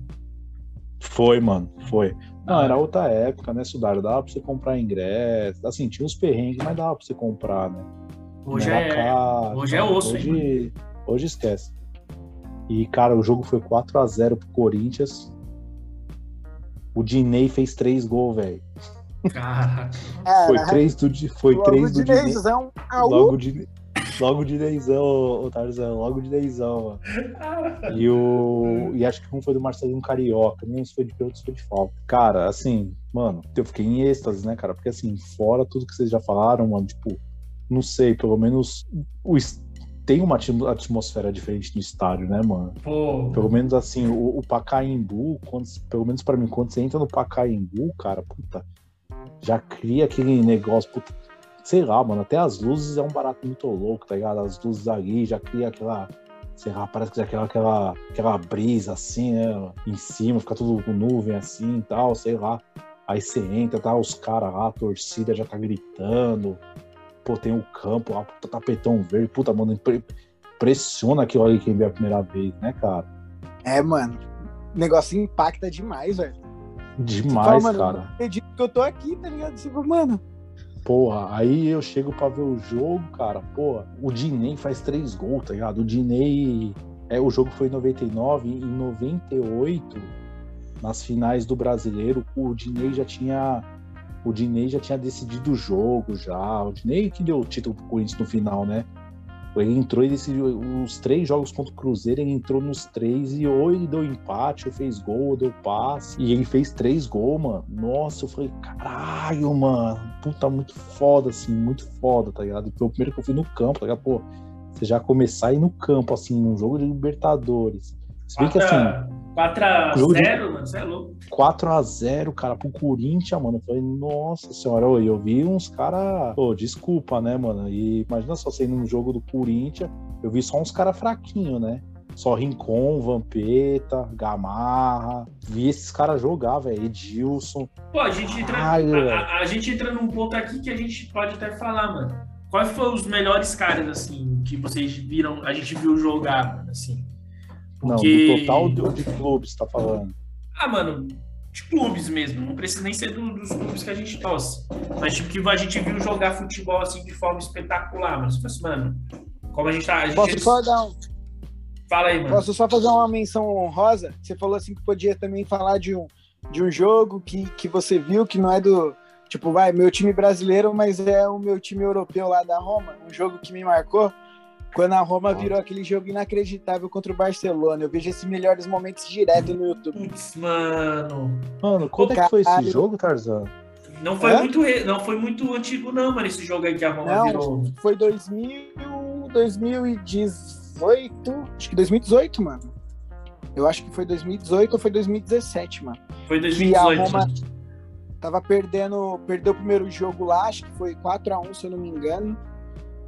Foi, mano, foi. Não, era outra época, né, Sudário? Dava pra você comprar ingresso. Assim, tinha uns perrengues, mas dava pra você comprar, né? Hoje é, caro, hoje é osso, hoje, hein, hoje esquece. E, cara, o jogo foi 4 a 0 pro Corinthians. O Dinei fez três gols, velho. Foi três do Foi logo três do Dinei. Logo de Logo de Deizão, o Tarzan, logo de Deizão, mano. E, o, e acho que um foi do Marcelinho Carioca, nem se foi de se foi de falta. Cara, assim, mano, eu fiquei em êxtase, né, cara? Porque assim, fora tudo que vocês já falaram, mano, tipo, não sei, pelo menos o, tem uma atmosfera diferente no estádio, né, mano? Pô. Pelo menos assim, o, o Pacaembu, quando, pelo menos para mim, quando você entra no Pacaembu, cara, puta, já cria aquele negócio, puta, sei lá, mano, até as luzes é um barato muito louco, tá ligado? As luzes ali já cria aquela, sei lá, parece que já aquela, aquela, aquela brisa assim, né, em cima, fica tudo com nuvem assim e tal, sei lá. Aí você entra, tá os caras lá, a torcida já tá gritando, pô, tem o campo lá, puta tapetão verde, puta, mano, impressiona aquilo ali quem vê a primeira vez, né, cara? É, mano, o negócio impacta demais, velho. Demais, fala, cara. Não acredito que eu tô aqui, tá ligado? Tipo, mano. Porra, aí eu chego pra ver o jogo, cara, porra, o Dinei faz três gols, tá ligado? O Dinei. É, o jogo foi em 99, em 98, nas finais do brasileiro, o Dinei já tinha o Dinei já tinha decidido o jogo já. O Dinei que deu o título pro Corinthians no final, né? Ele entrou e decidiu os três jogos contra o Cruzeiro, ele entrou nos três e ou ele deu empate, ou fez gol, ou deu passe. E ele fez três gols, mano. Nossa, eu falei, caralho, mano. Puta, muito foda, assim, muito foda, tá ligado? Foi o primeiro que eu fui no campo, tá ligado? Pô, você já começar a ir no campo, assim, num jogo de Libertadores se bem que assim. 4x0, mano, você é louco. 4x0, cara, pro Corinthians, mano. Eu falei, nossa senhora, eu vi uns caras. Pô, desculpa, né, mano? E imagina só sendo no jogo do Corinthians, eu vi só uns caras fraquinhos, né? Só Rincon, Vampeta, Gamarra. Vi esses caras jogar, velho. Edilson. Pô, a gente, entra, Ai, a, a, gente entra num ponto aqui que a gente pode até falar, mano. Quais foram os melhores caras, assim, que vocês viram, a gente viu jogar, mano, assim? Porque... Não, do total de, de clubes, tá falando. Ah, mano, de clubes mesmo. Não precisa nem ser do, dos clubes que a gente torce. Mas tipo, que a gente viu jogar futebol assim de forma espetacular, mano. Você assim, mano, como a gente tá. A gente... Posso só dar um. Fala aí, mano. Posso só fazer uma menção honrosa? Você falou assim que podia também falar de um, de um jogo que, que você viu que não é do. Tipo, vai, meu time brasileiro, mas é o meu time europeu lá da Roma. Um jogo que me marcou Quando a Roma virou aquele jogo inacreditável contra o Barcelona. Eu vejo esses melhores momentos direto no YouTube. Putz, mano. Mano, quando é que foi esse jogo, Tarzan? Não foi, Hã? muito, não foi muito antigo, não, mano, esse jogo aí que a Roma Não, virou. foi 2000, 2018. Acho que 2018, mano. Eu acho que foi 2018 ou foi 2017, mano. Foi Que a 2018. Roma mano. tava perdendo, perdeu o primeiro jogo lá, acho que foi 4 a 1 se eu não me engano.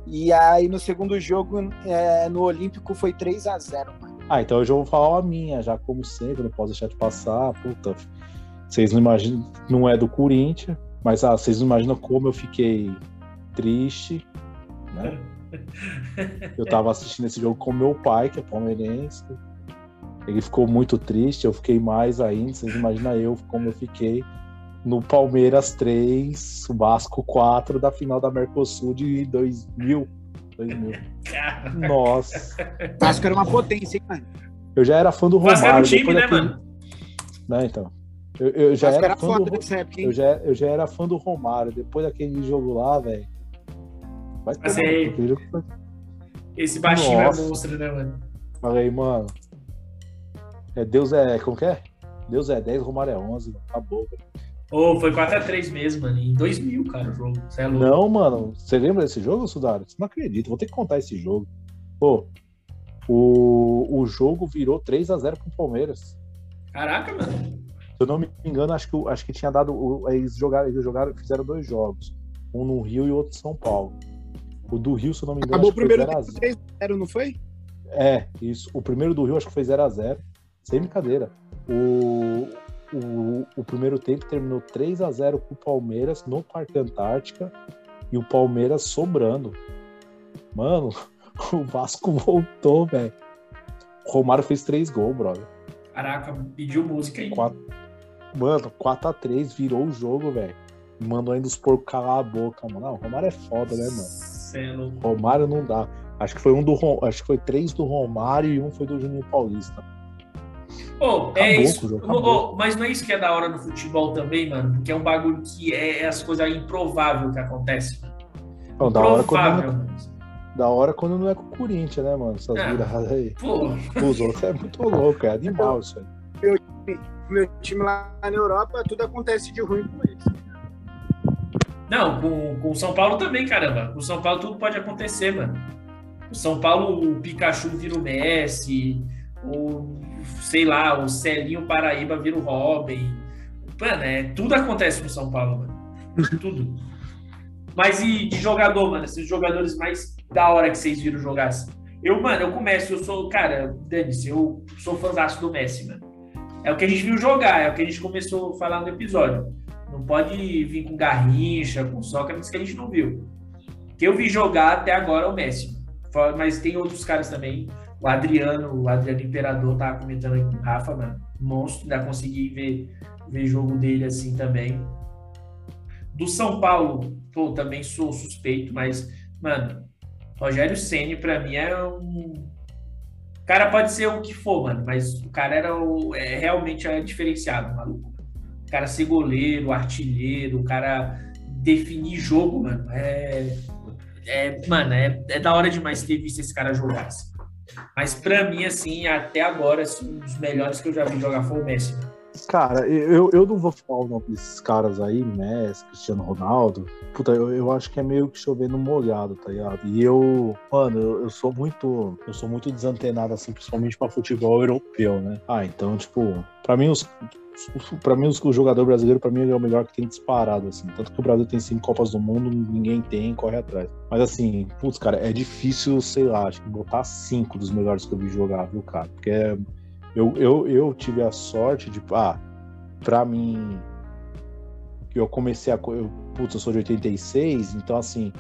E aí no segundo jogo, é, no Olímpico, foi 3 a 0 mano. Ah, então hoje eu vou falar a minha, já como sempre, não posso deixar de passar. Puta, vocês não imaginam, não é do Corinthians, mas ah, vocês não imaginam como eu fiquei triste, né? Eu tava assistindo esse jogo com meu pai, que é palmeirense. Ele ficou muito triste, eu fiquei mais ainda. Vocês imaginam eu como eu fiquei no Palmeiras 3, Vasco 4 da final da Mercosul de 2000. 2000. Cara, Nossa. Vasco era uma potência, hein, mano. Eu já era fã do o Vasco era um Romário. time, né, daquele- mano? Né, então. Eu, eu já era, era fã do, época, eu, já, eu já era fã do Romário. Depois daquele jogo lá, velho. Mas tomar, aí- jogo Esse baixinho Nossa. é monstro, né, mano? Falei, mano. É, Deus é. Como que é? Deus é 10, Romário é 11. Mano. Acabou. velho. Ô, foi 4x3 mesmo, mano. Em 2000, cara, o jogo. Você é louco. Não, mano. Você lembra desse jogo, Sudário? Você não acredita. Vou ter que contar esse jogo. Pô, o, o jogo virou 3x0 pro Palmeiras. Caraca, mano. Se eu não me engano, acho que, acho que tinha dado. Eles jogaram, eles jogaram, fizeram dois jogos. Um no Rio e outro em São Paulo. O do Rio, se eu não me engano, Acabou o acho que primeiro foi tempo 0x0. 3 a 0 não foi? É, isso. O primeiro do Rio acho que foi 0x0. Sem brincadeira. O, o, o primeiro tempo terminou 3x0 pro Palmeiras no Parque Antártica. E o Palmeiras sobrando. Mano, o Vasco voltou, velho. O Romário fez três gols, brother. Caraca, pediu música aí. Quatro- Mano, 4x3 virou o jogo, velho. Mandou ainda os porcos calar a boca, mano. Não, o Romário é foda, né, mano? Cê é. Romário não dá. Acho que foi um do acho que foi três do Romário e um foi do Juninho Paulista. Ô, é Acabou isso. com o jogo, Ô, acabou. ô, mas não é isso que é da hora no futebol também, mano? Porque é um bagulho que é, é as coisas improváveis que acontecem. Não, da hora, quando não, mano. da hora quando não é com o Corinthians, né, mano? Essas Ah. viradas aí. Pô, Os outros é muito louco, é animal isso aí. Meu time lá na Europa, tudo acontece de ruim com eles. não, com, com o São Paulo também, caramba. Com o São Paulo tudo pode acontecer, mano. O São Paulo, o Pikachu vira o Messi, o, sei lá, o Celinho Paraíba vira o Robin. Mano, é, tudo acontece no São Paulo, mano. Tudo. Mas e de jogador, mano? Esses jogadores mais da hora que vocês viram jogar assim? Eu, mano, eu começo, eu sou, cara, Dane-se, eu sou fãzaço do Messi, mano. É o que a gente viu jogar, é o que a gente começou a falar no episódio. Não pode vir com Garrincha, com Sócrates, que a gente não viu. Que eu vi jogar até agora é o Messi. Mas tem outros caras também. O Adriano, o Adriano Imperador tava comentando aqui com o Rafa, mano. Monstro, ainda consegui ver, ver jogo dele assim também. Do São Paulo, pô, também sou suspeito, mas, mano, Rogério Ceni pra mim é um. O cara pode ser o que for, mano, mas o cara era o, é, realmente é diferenciado, maluco. O cara ser goleiro, artilheiro, o cara definir jogo, mano. É, é mano, é, é da hora demais ter visto esse cara jogar. assim. Mas pra mim, assim, até agora, assim, um dos melhores que eu já vi jogar foi o Messi. Cara, eu, eu não vou falar o nome desses caras aí, Messi, Cristiano Ronaldo. Puta, eu, eu acho que é meio que chovendo molhado, tá ligado? E eu, mano, eu, eu sou muito. Eu sou muito desantenado, assim, principalmente pra futebol europeu, né? Ah, então, tipo, pra mim os. Pra mim, o jogador brasileiro, pra mim, é o melhor que tem disparado, assim. Tanto que o Brasil tem cinco Copas do Mundo, ninguém tem, corre atrás. Mas, assim, putz, cara, é difícil, sei lá, acho que botar cinco dos melhores que eu vi jogar, viu, cara? Porque é, eu, eu, eu tive a sorte de, ah, pra mim, eu comecei a. Eu, putz, eu sou de 86, então assim.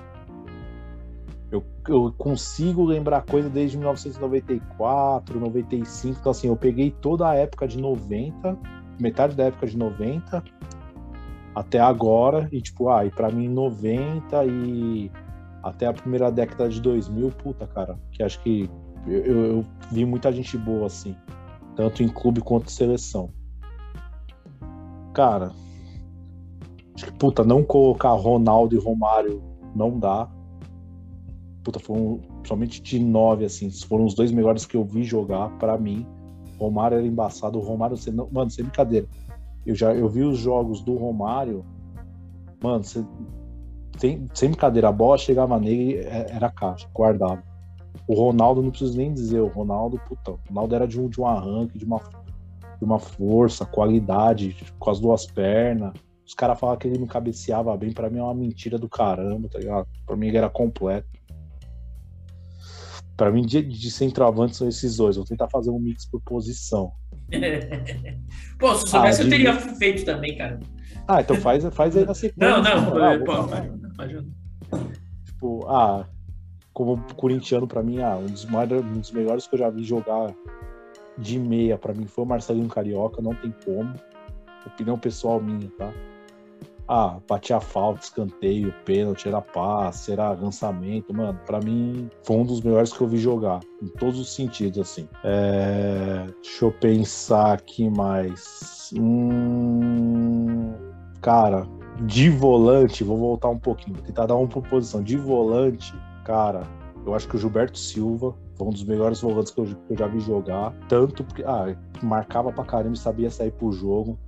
Eu, eu consigo lembrar coisa desde 1994, 95. Então, assim, eu peguei toda a época de 90, metade da época de 90 até agora. E, tipo, ah, e pra mim, 90 e até a primeira década de 2000, puta, cara, que acho que eu, eu- eu vi muita gente boa, assim, tanto em clube quanto em seleção. Cara, acho que, puta, não colocar Ronaldo e Romário não dá. puta, foram somente de nove, assim, foram os dois melhores que eu vi jogar, para mim. Romário era embaçado, o Romário, você não, mano, sem brincadeira. Eu já eu vi os jogos do Romário, mano, você, sem, sem brincadeira, a bola chegava nele, é, era caixa, guardava. O Ronaldo, não preciso nem dizer, o Ronaldo, puta, o Ronaldo era de um, de um arranque, de uma, de uma força, qualidade, com as duas pernas. Os caras falavam que ele não cabeceava bem, para mim é uma mentira do caramba, tá ligado? Pra mim ele era completo. Pra mim, de, de centroavante são esses dois. Vou tentar fazer um mix por posição. pô, se soubesse, ah, eu teria feito também, cara. Ah, então faz, faz aí na sequência. Não, não, ah, pô, pô, Tipo, ah, como corintiano, pra mim, ah, um dos, maiores, um dos melhores que eu já vi jogar de meia, pra mim, foi o Marcelinho Carioca, não tem como. Opinião pessoal minha, tá? Ah, bater a falta, escanteio, pênalti, era passe, era lançamento, mano, para mim foi um dos melhores que eu vi jogar, em todos os sentidos, assim. É... Deixa eu pensar aqui mais. Hum... Cara, de volante, vou voltar um pouquinho, tentar dar uma proposição. De volante, cara, eu acho que o Gilberto Silva foi um dos melhores volantes que eu, que eu já vi jogar. Tanto porque, ah, marcava pra caramba e sabia sair pro jogo.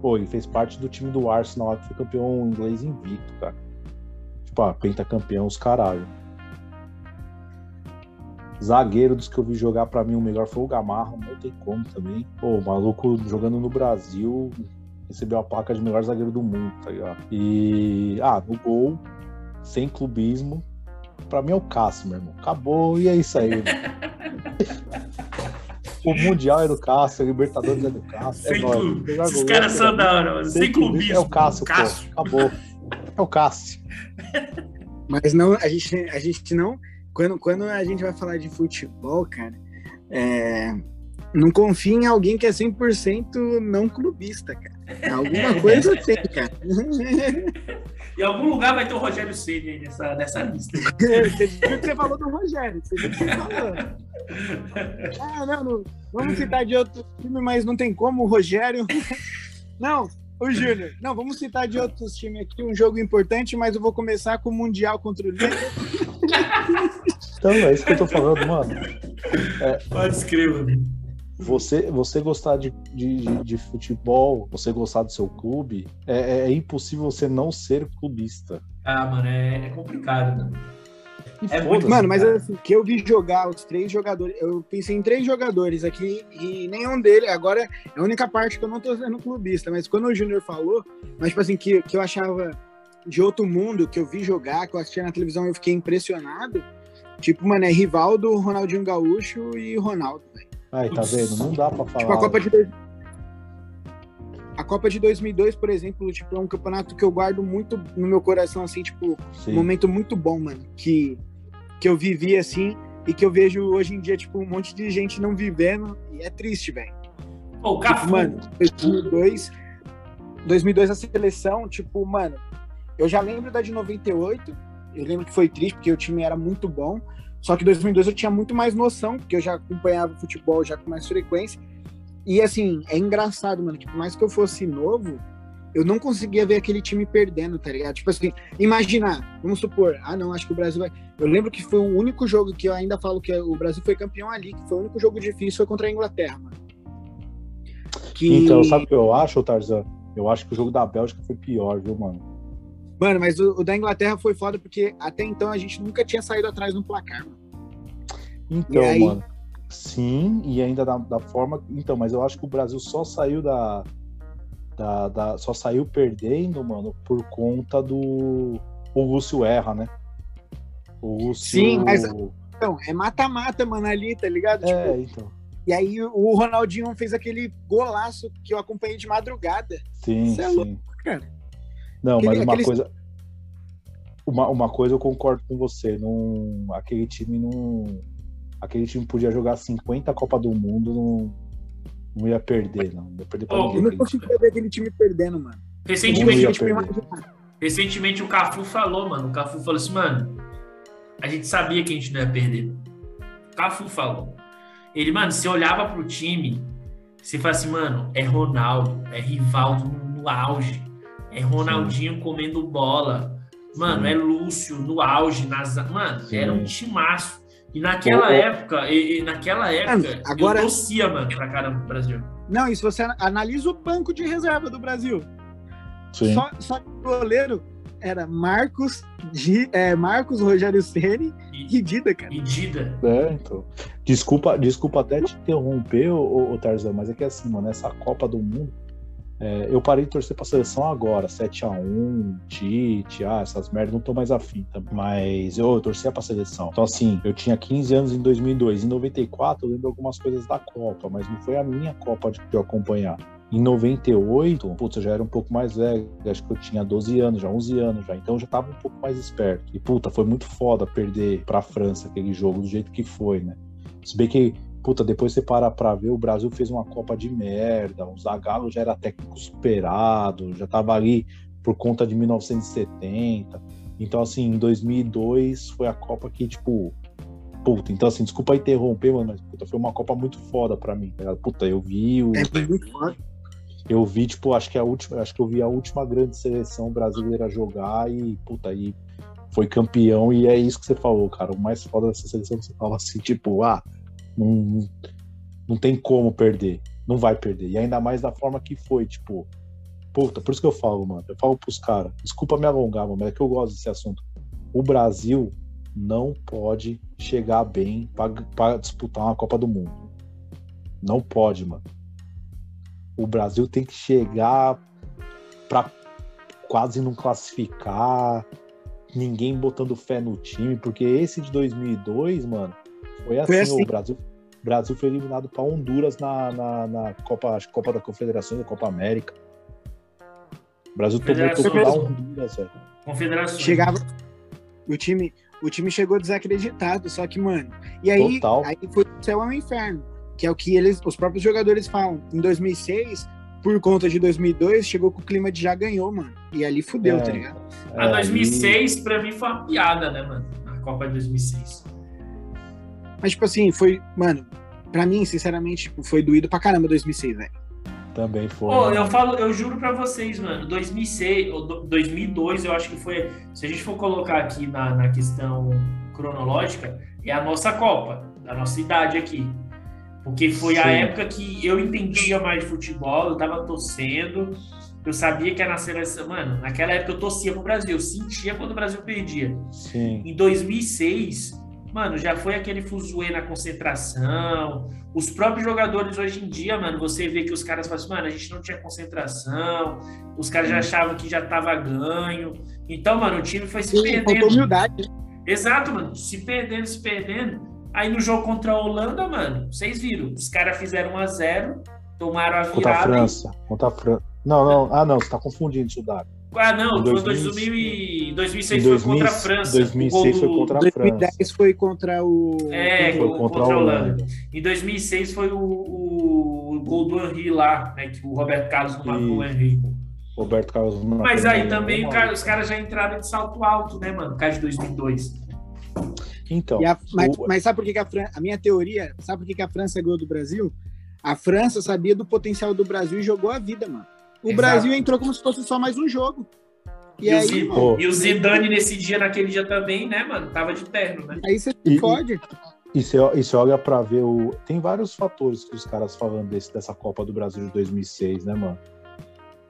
Pô, ele fez parte do time do Arsenal lá que foi campeão inglês invicto, cara. Tipo, ah, pentacampeão, os caralho. Zagueiro dos que eu vi jogar para mim, o melhor foi o Gamarra, não tem como também. Pô, o maluco jogando no Brasil, recebeu a placa de melhor zagueiro do mundo, tá ligado? E, ah, no gol, sem clubismo, pra mim é o Cássio, meu irmão. Acabou e é isso aí. O Mundial é do Cássio, a Libertadores é do Cássio. Sem é clube. Esses caras são da hora, mano. Sem, sem clubismo. É o Cássio, Cássio. pô. Acabou. É o Cássio. Mas não, a gente, a gente não. Quando, quando a gente vai falar de futebol, cara, é, não confia em alguém que é 100% não clubista, cara. Alguma coisa tem, cara. Em algum lugar vai ter o Rogério Ceni nessa, nessa lista. você viu que você falou do Rogério, você viu que você falou. Ah, não, não, vamos citar de outro time, mas não tem como, o Rogério. Não, o Júnior. Não, vamos citar de outros times aqui, um jogo importante, mas eu vou começar com o Mundial contra o Lille. Então, é isso que eu tô falando, mano. É, Pode escrever, você, você gostar de, de, de, futebol, você gostar do seu clube, é, é, é impossível você não ser clubista. Ah, mano, é, é complicado, né? É muito, mano, mas assim, que eu vi jogar os três jogadores, eu pensei em três jogadores aqui e nenhum deles, agora é a única parte que eu não tô sendo clubista, mas quando o Júnior falou, mas tipo assim, que, que eu achava de outro mundo, que eu vi jogar, que eu assistia na televisão eu fiquei impressionado, tipo, mano, é Rivaldo, Ronaldinho Gaúcho e Ronaldo, velho. Aí, tá vendo? Não dá pra falar. Tipo, a Copa de a Copa de 2002, por exemplo, tipo, é um campeonato que eu guardo muito no meu coração, assim, tipo, Sim. um momento muito bom, mano, que, que eu vivi, assim, e que eu vejo hoje em dia, tipo, um monte de gente não vivendo, e é triste, velho. Ô, tipo, Mano, 2002, 2002 a seleção, tipo, mano, eu já lembro da de 98, eu lembro que foi triste, porque o time era muito bom, só que em 2002 eu tinha muito mais noção, porque eu já acompanhava futebol já com mais frequência. E assim, é engraçado, mano, que por mais que eu fosse novo, eu não conseguia ver aquele time perdendo, tá ligado? Tipo assim, imaginar, vamos supor, ah não, acho que o Brasil vai. Eu lembro que foi o único jogo que eu ainda falo que o Brasil foi campeão ali, que foi o único jogo difícil foi contra a Inglaterra, mano. Que... Então, sabe o que eu acho, Tarzan? Eu acho que o jogo da Bélgica foi pior, viu, mano? Mano, mas o, o, da Inglaterra foi foda porque até então a gente nunca tinha saído atrás no placar, mano. Então, aí... mano. Sim, e ainda da, da, forma. Então, mas eu acho que o Brasil só saiu da, da, da, Só saiu perdendo, mano, por conta do. O Lúcio erra, né? O Lúcio. Sim, mas. Então, é mata-mata, mano, ali, tá ligado? É, tipo, então. E aí o Ronaldinho fez aquele golaço que eu acompanhei de madrugada. Sim, Isso é sim. louco, cara. Não, aquele, mas uma aquele... coisa. Uma, uma coisa eu concordo com você. Num, aquele time não. Aquele time podia jogar 50 Copa do Mundo, não, não ia perder, não. Não ia perder pra oh, ninguém. Eu não consigo ver aquele time perdendo, mano. Recentemente, recentemente o Cafu falou, mano. O Cafu falou assim, mano. A gente sabia que a gente não ia perder. O Cafu falou. Ele, mano, você olhava pro time, você fala assim, mano, é Ronaldo, é Rivaldo no, no auge. É Ronaldinho Sim. comendo bola. Mano, Sim. é Lúcio, no auge, nas... mano, Sim. era um timaço. E naquela época, e, e naquela época, agora- eu torcia, mano, pra caramba pro Brasil. Não, e se você analisa o banco de reserva do Brasil, Sim. só, só que o goleiro era Marcos, Di- é, Marcos Rogério Ceni E, e Dida, cara. e Dida. É, então. Desculpa, desculpa até te interromper, ô, ô, ô, Tarzan, mas é que assim, mano, essa Copa do Mundo, é, eu parei de torcer pra seleção agora, 7x1, Tite, ah, essas merdas, não tô mais afim, tá? mas eu, eu torcia pra seleção. Então, assim, eu tinha 15 anos em 2002, em 94 eu lembro algumas coisas da Copa, mas não foi a minha Copa de, de acompanhar. Em 98, putz, eu já era um pouco mais velho, acho que eu tinha 12 anos, já 11 anos já, então eu já tava um pouco mais esperto. E puta, foi muito foda perder pra França aquele jogo do jeito que foi, né? Se bem que, puta, depois você para pra ver, o Brasil fez uma Copa de merda, o Zagallo já era técnico superado, já tava ali por conta de 1970. Então, assim, em 2002 foi a Copa que, tipo, puta, então assim, desculpa interromper, mano, mas puta, foi uma Copa muito foda pra mim, tá ligado? Puta, eu vi o. É muito foda. Eu vi, tipo, acho que a última, acho que eu vi a última grande seleção brasileira jogar e, puta, aí foi campeão e é isso que você falou, cara. O mais foda dessa seleção que você fala assim, tipo, ah, não, não tem como perder. Não vai perder. E ainda mais da forma que foi, tipo, puta, por isso que eu falo, mano. Eu falo pros caras, desculpa me alongar, mano, mas é que eu gosto desse assunto. O Brasil não pode chegar bem pra, pra disputar uma Copa do Mundo. Não pode, mano. O Brasil tem que chegar pra quase não classificar, ninguém botando fé no time, porque esse de 2002, mano, foi assim, Foi assim. o Brasil. O Brasil foi eliminado para Honduras na, na, na Copa, Copa da Confederação da Copa América. O Brasil tomou total Honduras, velho. Confederações. Chegava. O time, o time chegou desacreditado, só que, mano. E aí, Total. aí foi do céu ao inferno. Que é o que eles, os próprios jogadores falam. Em 2006, por conta de 2002, chegou com o clima de já ganhou, mano. E ali fudeu, É. tá ligado? A É, 2006, pra mim, foi uma piada, né, mano? A Copa de 2006. Mas, tipo assim, foi. Mano, pra mim, sinceramente, tipo, foi doído pra caramba 2006, velho. também foi. Pô, né? eu falo, eu juro pra vocês, mano, 2006, ou do- 2002, eu acho que foi, se a gente for colocar aqui na, na questão cronológica, é a nossa Copa, da nossa idade aqui. Porque foi a Sim. época que eu entendia mais de futebol, eu tava torcendo, eu sabia que era na seleção. Mano, naquela época eu torcia pro Brasil, eu sentia quando o Brasil perdia. Sim. Em 2006, mano, já foi aquele fuzuê na concentração. Os próprios jogadores hoje em dia, mano, você vê que os caras falam assim, mano, a gente não tinha concentração, os caras já achavam que já tava ganho. Então, mano, o time foi se Sim, perdendo. humildade. Exato, mano, se perdendo, se perdendo. Aí no jogo contra a Holanda, mano, vocês viram, os caras fizeram 1 a 0 tomaram a Contra a virada. França. Contra a França. Não, não. Ah, não, você tá confundindo isso, Dário. Ah, não, Em foi 2000, 2000 e 2006 Em foi 2000, contra a França. 2006 O foi do- contra a França. 2010 foi contra o. É, Foi gol contra contra, a Holanda. Holanda. Em 2006 foi o, o, o gol do Henry lá, né? Que o Roberto Carlos não matou o. Henry. Roberto Carlos. Mas aí também o Não, cara- os caras já entraram de salto alto, né, mano? Caso de 2002. Então. E a- mas, o- mas sabe por que, que a França. A minha teoria, sabe por que, que a França ganhou do Brasil? A França sabia do potencial do Brasil e jogou a vida, mano. O Exato. Brasil entrou como se fosse só mais um jogo. E, E, o aí, Zi- mano, Pô. e o Zidane nesse dia, naquele dia também, né, mano? Tava de terno, né? aí você E- se fode. E você, e você olha pra ver o. Tem vários fatores que os caras falando desse, dessa Copa do Brasil de 2006, né, mano?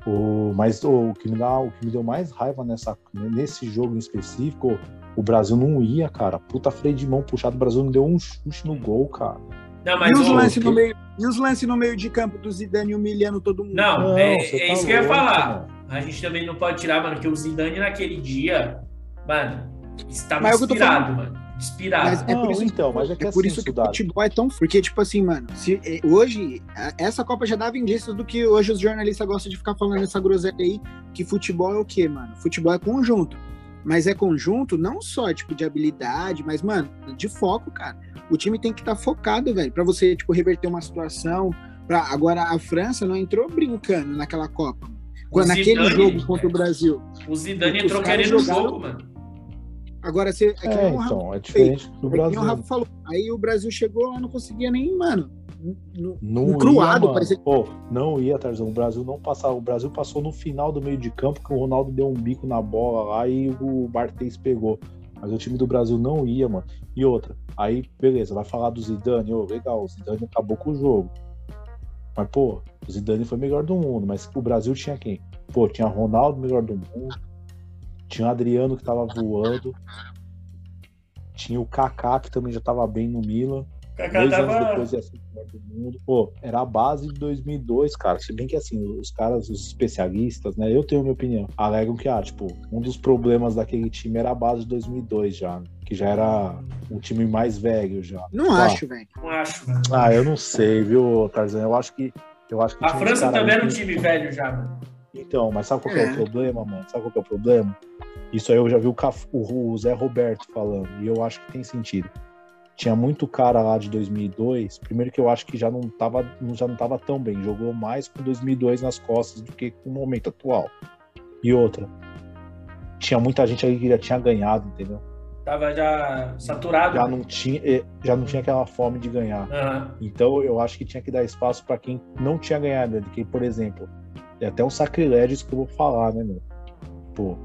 O, mas o, que me dá, o que me deu mais raiva nessa, nesse jogo em específico, o Brasil não ia, cara. Puta freio de mão puxado, o Brasil não deu um chute no gol, cara. Não, E mas os, ô, lances no meio, e os lances no meio de campo do Zidane humilhando todo mundo. Não, é, você é tá isso que eu ia falar. mano. A gente também não pode tirar, mano, que o Zidane naquele dia, mano, estava Mas é inspirado, mano. Inspirado. Mas é Não, por isso, então, mas é que é por assim, isso que o futebol é tão. Porque, tipo assim, mano, se, eh, hoje, essa Copa já dava indícios do que hoje os jornalistas gostam de ficar falando essa groselha aí, que futebol é o quê, mano? Futebol é conjunto. Mas é conjunto não só, tipo, de habilidade, mas, mano, de foco, cara. O time tem que estar focado, velho, pra você, tipo, reverter uma situação. Pra... Agora, a França não entrou brincando naquela Copa. Quando, naquele jogo contra o Brasil. O Zidane Os entrou querendo o jogo, mano. Agora, você, é, que É, então, é diferente do É Brasil. Rafa falou. Aí o Brasil chegou lá, não conseguia nem, mano. No, Não cruado, ia, parecia Pô, não ia, Tarzão. O Brasil não passava. O Brasil passou no final do meio de campo que o Ronaldo deu um bico na bola lá e o Barthez pegou. Mas o time do Brasil não ia, mano. E outra, aí, beleza, vai falar do Zidane. Ô, legal, o Zidane acabou com o jogo. Mas, pô, o Zidane foi melhor do mundo. Mas o Brasil tinha quem? Pô, tinha Ronaldo, melhor do mundo. Tinha o Adriano que tava voando. Tinha o Kaká, que também já tava bem no Milan. Kaká Dois anos tava. depois ia ser o melhor do mundo. Pô, era a base de 2002, cara. Se bem que, assim, os caras, os especialistas, né? Eu tenho minha opinião. Alegam que, ah, tipo, um dos problemas daquele time era a base de 2002 já, né? Que já era um time mais velho já. Não Ah. acho, velho. Não acho, mano. Ah, eu não sei, viu, Tarzan? Eu acho que. Eu acho que A França também era um time velho já, mano. Então, mas sabe qual que é. É. o problema, mano? Sabe qual que é o problema? Isso aí eu já vi o, Caf- o- o Zé Roberto falando, e eu acho que tem sentido. Tinha muito cara lá de 2002, primeiro que eu acho que já não tava, já não tava tão bem, jogou mais com 2002 nas costas do que com o momento atual. E outra, tinha muita gente aí que já tinha ganhado, entendeu? Tava já saturado. Já não tinha, eh, já não tinha aquela fome de ganhar. Aham. Então eu acho que tinha que dar espaço para quem não tinha ganhado, né? de quem, por exemplo, é até um sacrilégio isso que eu vou falar, né, meu? Pô,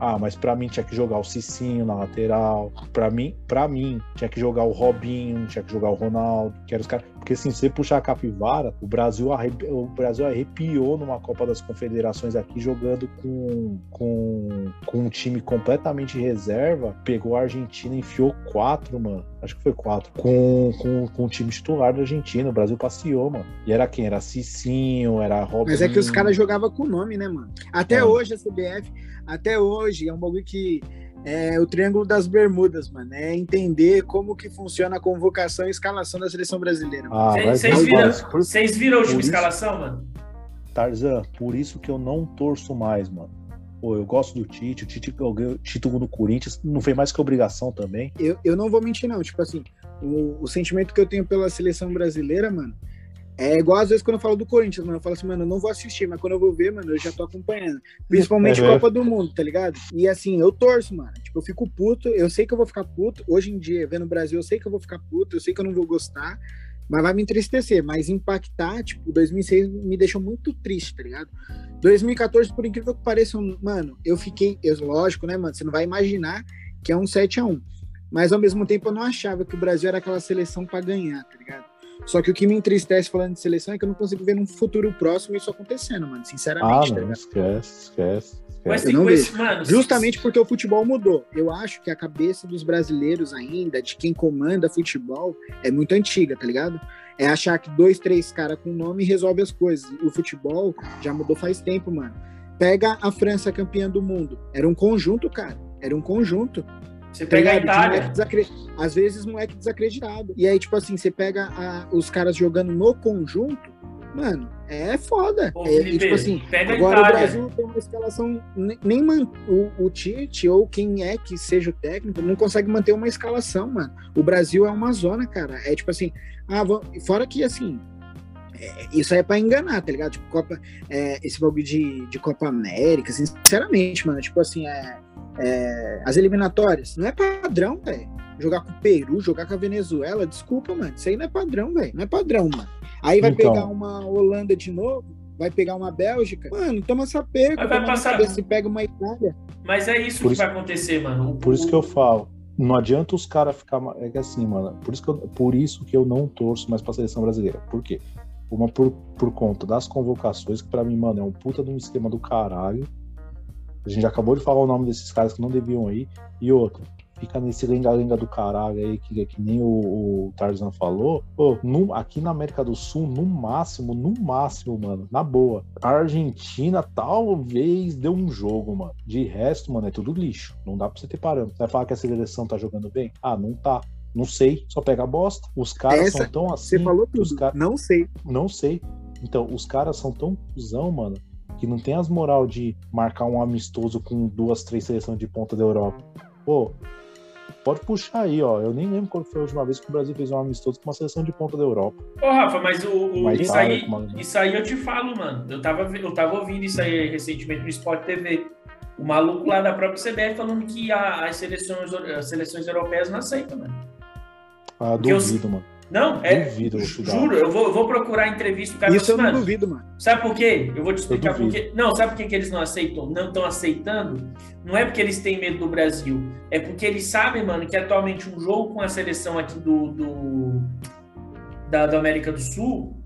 ah, mas pra mim tinha que jogar o Cicinho na lateral. Pra mim, para mim tinha que jogar o Robinho, tinha que jogar o Ronaldo, que eram os caras. Porque assim, se você puxar a capivara, o Brasil, arrepi... o Brasil arrepiou numa Copa das Confederações aqui jogando com, com, com um time completamente reserva. Pegou a Argentina e enfiou quatro, mano. Acho que foi quatro. Com, com, com o time titular da Argentina. O Brasil passeou, mano. E era quem? Era Cicinho, era Robinho. Mas é que os caras jogavam com o nome, né, mano? Até É. hoje a CBF, até hoje, é um bagulho que é o Triângulo das Bermudas, mano. É entender como que funciona a convocação e escalação da seleção brasileira. Ah, Vocês não, viram, viram a última escalação, mano? Tarzan, por isso que eu não torço mais, mano. Pô, eu gosto do Tite, o Tite ganhou título no Corinthians, não foi mais que obrigação também. Eu, eu não vou mentir, não. Tipo assim, o, o sentimento que eu tenho pela seleção brasileira, mano, é igual às vezes quando eu falo do Corinthians, mano. Eu falo assim, mano, eu não vou assistir, mas quando eu vou ver, mano, eu já tô acompanhando. Principalmente É. Copa do Mundo, tá ligado? E assim, eu torço, mano. Tipo, eu fico puto, eu sei que eu vou ficar puto. Hoje em dia, vendo o Brasil, eu sei que eu vou ficar puto, eu sei que eu não vou gostar. Mas vai me entristecer, mas impactar, tipo, 2006 me deixou muito triste, tá ligado? 2014, por incrível que pareça, mano, eu fiquei, eu, lógico, né, mano, você não vai imaginar que é um 7 a 1 Mas ao mesmo tempo eu não achava que o Brasil era aquela seleção pra ganhar, tá ligado? Só que o que me entristece falando de seleção é que eu não consigo ver num futuro próximo isso acontecendo, mano, Ah, sinceramente, tá não, ligado? esquece, esquece. Mas esquece. tem esse, mano. Justamente porque o futebol mudou. Eu acho que a cabeça dos brasileiros ainda, de quem comanda futebol, é muito antiga, tá ligado? É achar que dois, três caras com nome resolve as coisas. E o futebol já mudou faz tempo, mano. Pega a França campeã do mundo. Era um conjunto, cara. Era um conjunto. Você pega a ligado? De Itália. desacre- Às vezes, moleque desacreditado. E aí, tipo assim, você pega a- os caras jogando no conjunto, mano, é foda. Ô, é, e, Felipe, tipo assim, pega a Agora o. Brasil tem uma escalação, ne- nem man- o, o Tite ou quem é que seja o técnico não consegue manter uma escalação, mano. O Brasil é uma zona, cara. É tipo assim, ah, vamos- fora que assim, é, isso aí é pra enganar, tá ligado? Tipo, Copa, é, esse bagulho de, de Copa América, sinceramente, mano, tipo assim, é, é, as eliminatórias, não é padrão, velho. Jogar com o Peru, jogar com a Venezuela, desculpa, mano. Isso aí não é padrão, velho. Não é padrão, mano. Aí vai Então. pegar uma Holanda de novo, vai pegar uma Bélgica. Mano, toma essa perca. Mas vai passar- cabeça, Se pega uma Itália. Mas é isso Por que isso- vai acontecer, mano. O- Por isso que eu falo, não adianta os caras ficar. É que assim, mano, por isso que, eu, por isso que eu não torço mais pra seleção brasileira. Por quê? Uma por, por conta das convocações, que pra mim, mano, é um puta de um esquema do caralho. A gente acabou de falar o nome desses caras que não deviam ir. E outra, fica nesse lenga-lenga do caralho aí, que, que nem o, o Tarzan falou. Pô, no- aqui na América do Sul, no máximo, no máximo, mano, na boa. A Argentina talvez deu um jogo, mano. De resto, mano, é tudo lixo. Não dá pra você ter parâmetro. Você vai falar que a seleção tá jogando bem? Ah, não tá. Não sei, só pega a bosta. Os caras Essa- são tão assim. Você falou os tudo. ca- Não sei. não sei. Então, os caras são tão cuzão, mano, que não tem as moral de marcar um amistoso com duas, três seleções de ponta da Europa. Pô, pode puxar aí, ó. Eu nem lembro quando foi a última vez que o Brasil fez um amistoso com uma seleção de ponta da Europa. Ô, Rafa, mas o, o- isso, Itália aí, com uma- isso aí eu te falo, mano. Eu tava, eu tava ouvindo isso aí recentemente no Sport TV. o maluco lá da própria CBF falando que a, as, seleções, as seleções europeias não aceitam, mano. Ah, duvido, eu, mano. Não, é. Duvido, juro, eu vou, eu vou procurar entrevista cara. Isso eu não duvido, mano. Sabe por quê? Eu vou te explicar por quê. Não, sabe por quê que eles não aceitam? Não estão aceitando? Não é porque eles têm medo do Brasil. É porque eles sabem, mano, que atualmente um jogo com a seleção aqui do, do da, da América do Sul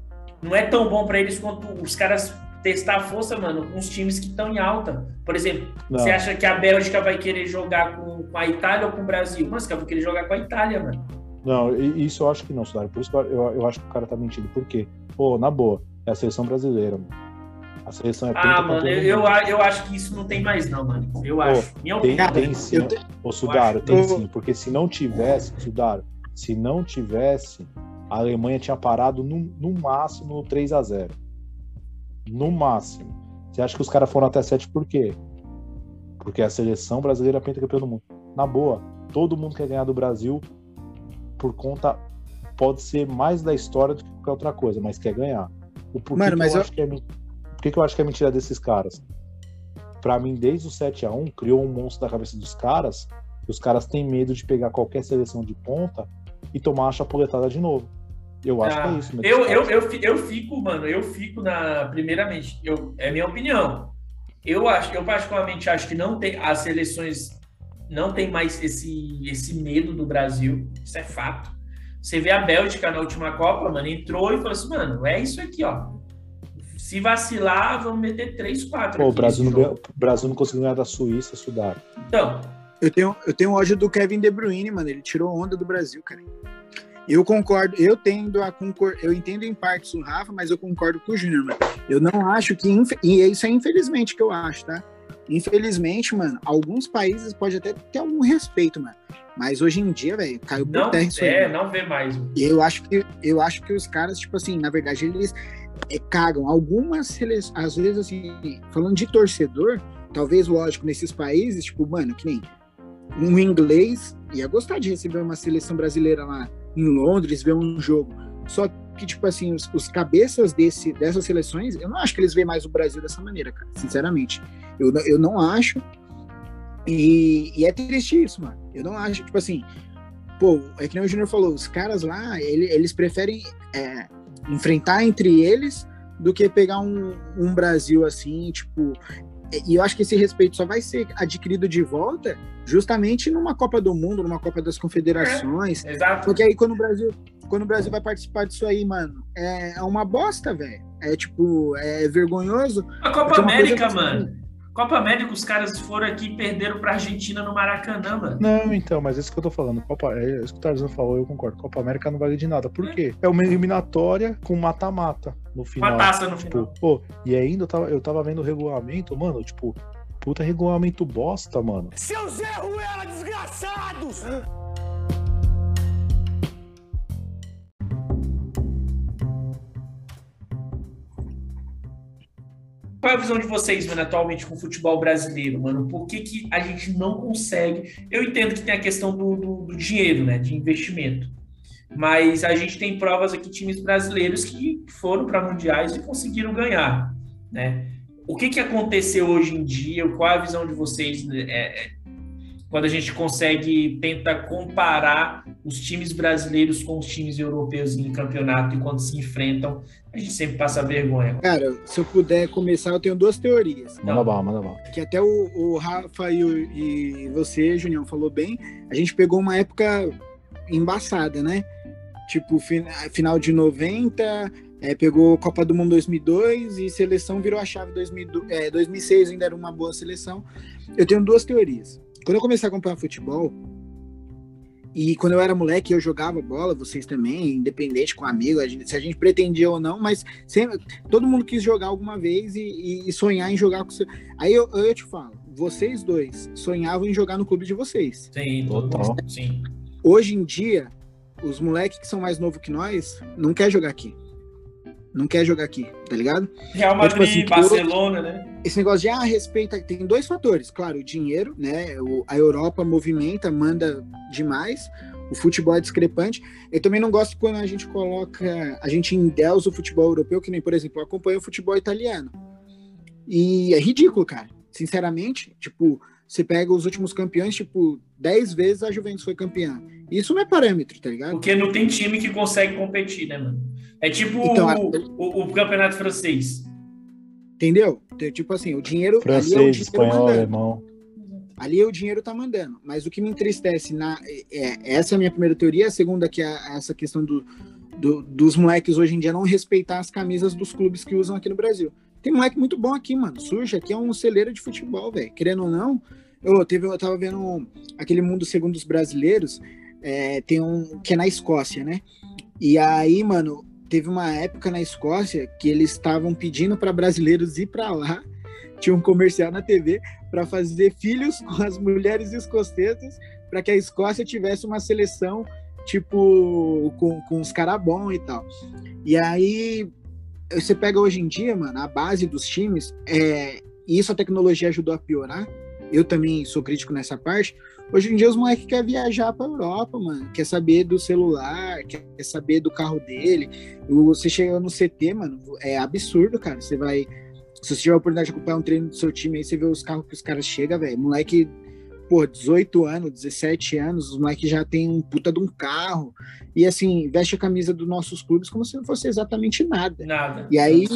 não é tão bom para eles quanto os caras testar a força, mano, com os times que estão em alta. Por exemplo, não. você acha que a Bélgica vai querer jogar com, com a Itália ou com o Brasil? Mas, cara, vai querer jogar com a Itália, mano. Não, isso eu acho que não, Sudário. Por isso que eu, eu, acho que o cara tá mentindo. Por quê? Pô, na boa, é a seleção brasileira, mano. A seleção é Ah, mano, eu, eu, eu, acho que isso não tem mais, não, mano. Eu Pô, acho. Minha tem, opinião. Tem sim. Eu te... Ô, Sudaro, tem eu... sim. Porque se não tivesse, Sudaro, se não tivesse, a Alemanha tinha parado no, no máximo no 3 a 0 No máximo. Você acha que os caras foram até 7 por quê? Porque a seleção brasileira é pentacampeã do mundo. Na boa, todo mundo quer ganhar do Brasil por conta pode ser mais da história do que qualquer outra coisa, mas quer ganhar. O porquê Mano, mas eu, eu... Acho que é, por que, que eu acho que é mentira desses caras? Para mim, desde o 7 a 1 criou um monstro da cabeça dos caras, que os caras têm medo de pegar qualquer seleção de ponta e tomar a chapuletada de novo. Eu acho ah, que é ah, isso. Eu, eu, eu, eu fico, mano, eu fico na. Primeiramente, eu, é minha opinião. Eu acho, eu particularmente acho que não tem as seleções não tem mais esse, esse medo do Brasil, isso é fato. Você vê a Bélgica na última Copa, mano, entrou e falou assim, mano, é isso aqui, ó. Se vacilar, vamos meter 3, 4. Pô, o Brasil, não, o Brasil não conseguiu ganhar da Suíça, Sudar. Então. Eu tenho, eu tenho ódio do Kevin De Bruyne, mano. Ele tirou onda do Brasil, cara. Eu concordo, eu tendo a concordar, eu entendo em partes o Rafa, mas eu concordo com o Júnior, mano. Eu não acho que, e isso é infelizmente que eu acho, tá? Infelizmente, mano, alguns países pode até ter algum respeito, mano. Mas hoje em dia, velho, caiu por terra isso É, não vê mais. Eu acho que eu acho que os caras, tipo assim, na verdade, eles é, cagam. Algumas seleções, às vezes, assim, falando de torcedor, talvez, lógico, nesses países, tipo, mano, que nem um inglês ia gostar de receber uma seleção brasileira lá em Londres, ver um jogo. Só que, tipo assim, os, os, cabeças desse, dessas seleções, eu não acho que eles veem mais o Brasil dessa maneira, cara, sinceramente. Eu, eu não acho. E, e é triste isso, mano. Eu não acho, tipo assim, pô, é que nem o Júnior falou, os caras lá, ele, eles preferem é, enfrentar entre eles do que pegar um, um Brasil assim, tipo. E eu acho que esse respeito só vai ser adquirido de volta justamente numa Copa do Mundo, numa Copa das Confederações. É, exato. Porque aí quando o Brasil, quando o Brasil vai participar disso aí, mano, é, é uma bosta, velho. É tipo, é vergonhoso. A Copa América, mano. Copa América, os caras foram aqui e perderam pra Argentina no Maracanã, mano. Não, então, mas é isso que eu tô falando. Copa, é isso que o Tarzan falou, eu concordo. Copa América não vale de nada. Por quê? É uma eliminatória com mata-mata no final. Uma taça no tipo, final. Pô, e ainda eu tava, eu tava vendo o regulamento, mano, tipo, puta regulamento bosta, mano. Seu Zé Ruela, desgraçados! É a visão de vocês, mano, atualmente com o futebol brasileiro, mano? Por que, que a gente não consegue? Eu entendo que tem a questão do, do, do dinheiro, né, de investimento. Mas a gente tem provas aqui, times brasileiros que foram para mundiais e conseguiram ganhar, né? O que, que aconteceu hoje em dia? Qual a visão de vocês né? é, é, quando a gente consegue tentar comparar os times brasileiros com os times europeus em campeonato e quando se enfrentam, a gente sempre passa vergonha. Cara, se eu puder começar, eu tenho duas teorias. Manda bala, manda bala. Que até o, o Rafa e, o, e você, Junião, falou bem. A gente pegou uma época embaçada, né? Tipo, final de 90, é, pegou Copa do Mundo 2002 e seleção virou a chave 2000, é, 2006, ainda era uma boa seleção. Eu tenho duas teorias. Quando eu comecei a acompanhar futebol, e quando eu era moleque, eu jogava bola, vocês também, independente com amigo, a gente, se a gente pretendia ou não, mas sempre, todo mundo quis jogar alguma vez e, e sonhar em jogar com você. Aí eu, eu te falo, vocês dois sonhavam em jogar no clube de vocês. Sim, total. Sim. Hoje em dia, os moleques que são mais novos que nós não quer jogar aqui não quer jogar aqui, tá ligado? Real Madrid, então, tipo assim, Barcelona, né? Esse negócio de ah, respeita, tem dois fatores, claro, o dinheiro, né? A Europa movimenta, manda demais, o futebol é discrepante. Eu também não gosto quando a gente coloca, a gente endeusa o futebol europeu, que nem, por exemplo, eu acompanho o futebol italiano. E é ridículo, cara. Sinceramente, tipo, você pega os últimos campeões, tipo, 10 vezes a Juventus foi campeã. Isso não é parâmetro, tá ligado? Porque não tem time que consegue competir, né, mano? É tipo então, o, o, o, campeonato francês. Entendeu? Tipo assim, o dinheiro. Francês, ali é o dinheiro espanhol, mandando. alemão. Ali é o dinheiro tá mandando. Mas o que me entristece na. É, essa é a minha primeira teoria. A segunda, que é essa questão do, do, dos moleques hoje em dia não respeitar as camisas dos clubes que usam aqui no Brasil. Tem moleque muito bom aqui, mano. Surge aqui é um celeiro de futebol, velho. Querendo ou não, eu, teve, eu tava vendo aquele mundo segundo os brasileiros, é, tem um que é na Escócia, né? E aí, mano, teve uma época na Escócia que eles estavam pedindo para brasileiros ir para lá. Tinha um comercial na TV para fazer filhos com as mulheres escocesas para que a Escócia tivesse uma seleção tipo com, com os caras bons e tal. E aí você pega hoje em dia, mano, a base dos times, é, e isso a tecnologia ajudou a piorar. Eu também sou crítico nessa parte. Hoje em dia os moleques querem viajar para Europa, mano. Quer saber do celular, quer saber do carro dele. Você chega no CT, mano, é absurdo, cara. Você vai. Se você tiver a oportunidade de acompanhar um treino do seu time aí, você vê os carros que os caras chegam, velho. Moleque pô, 18 anos, 17 anos, os moleques já tem um puta de um carro. E assim, veste a camisa dos nossos clubes como se não fosse exatamente nada. Nada. E aí,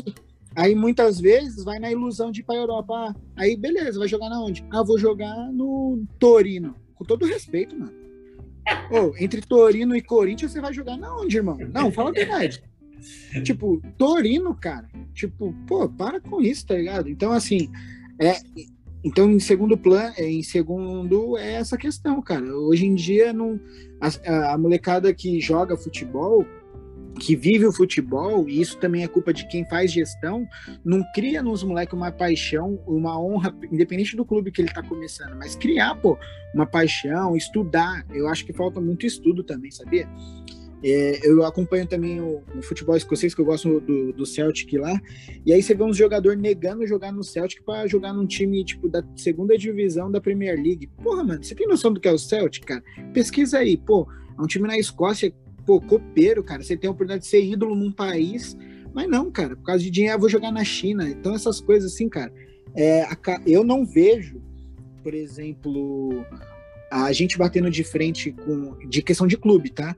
aí muitas vezes vai na ilusão de ir pra Europa. Aí, beleza, vai jogar na onde? Ah, vou jogar no Torino. Com todo respeito, mano. Oh, entre Torino e Corinthians, você vai jogar na onde, irmão? Não, fala a verdade. tipo, Torino, cara. Tipo, pô, para com isso, tá ligado? Então, assim, é, então, em segundo plano, é, em segundo é essa questão, cara. Hoje em dia, não, a, a, molecada que joga futebol, que vive o futebol, e isso também é culpa de quem faz gestão, não cria nos moleques uma paixão, uma honra, independente do clube que ele tá começando, mas criar, pô, uma paixão, estudar. Eu acho que falta muito estudo também, sabia? É, eu acompanho também o, o, futebol escocês, que eu gosto do, do Celtic lá. E aí você vê uns jogadores negando jogar no Celtic para jogar num time tipo da segunda divisão da Premier League. Porra, mano, você tem noção do que é o Celtic, cara? Pesquisa aí, pô, é um time na Escócia, pô, copeiro, cara. Você tem a oportunidade de ser ídolo num país, mas não, cara, por causa de dinheiro eu vou jogar na China. Então essas coisas assim, cara, é, eu não vejo, por exemplo, a gente batendo de frente com de questão de clube, tá?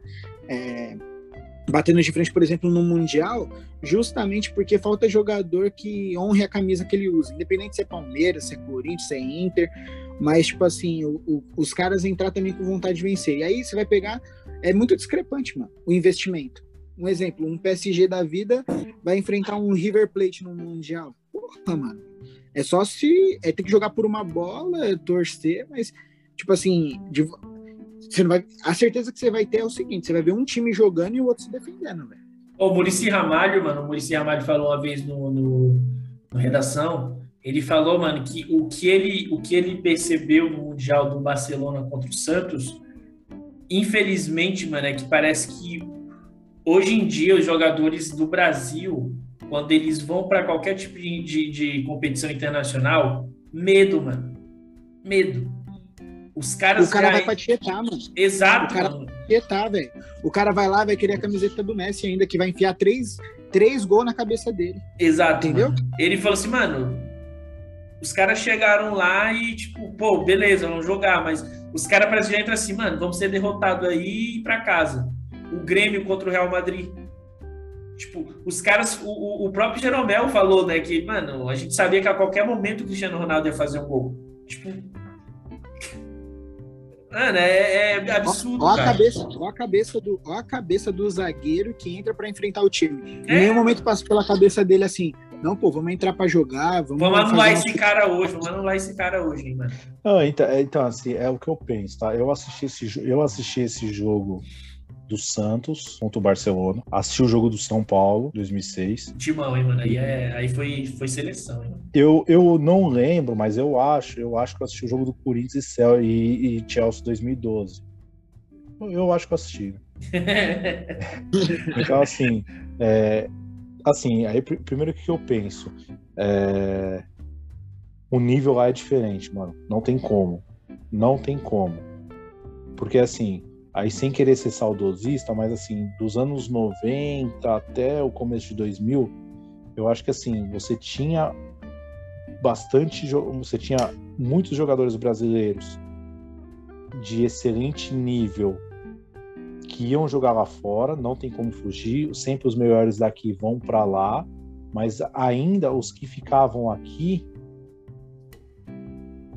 é, batendo de frente, por exemplo, no Mundial, justamente porque falta jogador que honre a camisa que ele usa, independente se é Palmeiras, se é Corinthians, se é Inter, mas, tipo assim, o, o, os caras entrar também com vontade de vencer. E aí você vai pegar, é muito discrepante, mano, o investimento. Um exemplo, um PSG da vida vai enfrentar um River Plate no Mundial. Porra, mano. É só se. É ter que jogar por uma bola, é torcer, mas, tipo assim, de, você não vai, a certeza que você vai ter é o seguinte: você vai ver um time jogando e o outro se defendendo, velho. O Murici Ramalho, mano, o Murici Ramalho falou uma vez no, no, no, redação, ele falou, mano, que o que ele, o que ele percebeu no Mundial do Barcelona contra o Santos, infelizmente, mano, é que parece que hoje em dia os jogadores do Brasil, quando eles vão para qualquer tipo de, de, de competição internacional, medo, mano. Medo os caras. O cara caem... vai pra tietar, mano. Exato. O cara mano. vai tietar, velho. O cara vai lá, vai querer a camiseta do Messi ainda, que vai enfiar três, três gols na cabeça dele. Exato. Entendeu? Mano. Ele falou assim, mano. Os caras chegaram lá e, tipo, pô, beleza, vamos jogar, mas os caras parecem já entram assim, mano, vamos ser derrotados aí e ir pra casa. O Grêmio contra o Real Madrid. Tipo, os caras, o, o próprio Jeromel falou, né, que, mano, a gente sabia que a qualquer momento o Cristiano Ronaldo ia fazer um gol. Tipo, Mano, é, é absurdo. Ó, ó a, cabeça, ó, a cabeça do, ó a cabeça do zagueiro que entra para enfrentar o time. É. Em nenhum momento passa pela cabeça dele assim. Não, pô, vamos entrar para jogar. Vamos, vamos anular esse cara hoje, vamos anular esse cara hoje, hein, mano. Não, então, é, então, assim, é o que eu penso, tá? Eu assisti esse, eu assisti esse jogo do Santos contra o Barcelona. Assisti o jogo do São Paulo, 2006. Timão, hein, mano? Aí, é, aí foi, foi seleção, hein, Eu, eu não lembro, mas eu acho, eu acho que eu assisti o jogo do Corinthians e, Cel e, e Chelsea 2012. Eu acho que eu assisti. então, assim, é, assim, aí primeiro que eu penso, é, o nível lá é diferente, mano. Não tem como. Não tem como. Porque assim, aí sem querer ser saudosista, mas assim, dos anos 90 até o começo de 2000, eu acho que assim, você tinha bastante. Você tinha muitos jogadores brasileiros de excelente nível que iam jogar lá fora, não tem como fugir. Sempre os melhores daqui vão para lá, mas ainda os que ficavam aqui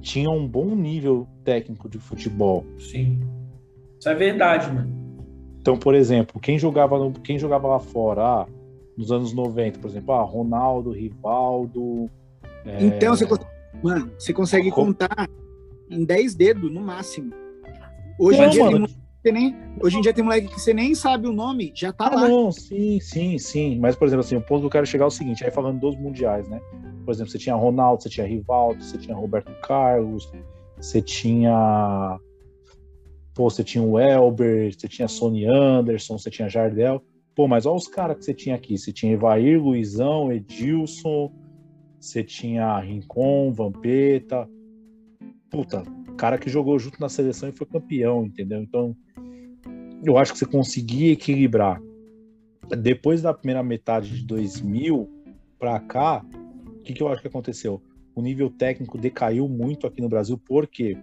tinham um bom nível técnico de futebol. Sim. Isso é verdade, mano. Então, por exemplo, quem jogava, no, quem jogava lá fora, ah, nos anos 90, por exemplo, ah, Ronaldo, Rivaldo. É... Então, você, mano, você consegue contar em 10 dedos no máximo. Hoje em dia mano, tem nem, hoje em dia tem moleque que você nem sabe o nome, já tá ah, lá. Não, sim, sim, sim. Mas, por exemplo, assim, o ponto que eu quero chegar é o seguinte, aí falando dos mundiais, né? Por exemplo, você tinha Ronaldo, você tinha Rivaldo, você tinha Roberto Carlos, você tinha Pô, você tinha o Elber, você tinha Sony Anderson, você tinha Jardel. Pô, mas olha os caras que você tinha aqui. Você tinha Evair, Luizão, Edilson, você tinha Rincon, Vampeta. Puta, cara que jogou junto na seleção e foi campeão, entendeu? Então, eu acho que você conseguia equilibrar. Depois da primeira metade de 2000 para cá, o que, que eu acho que aconteceu? O nível técnico decaiu muito aqui no Brasil, porque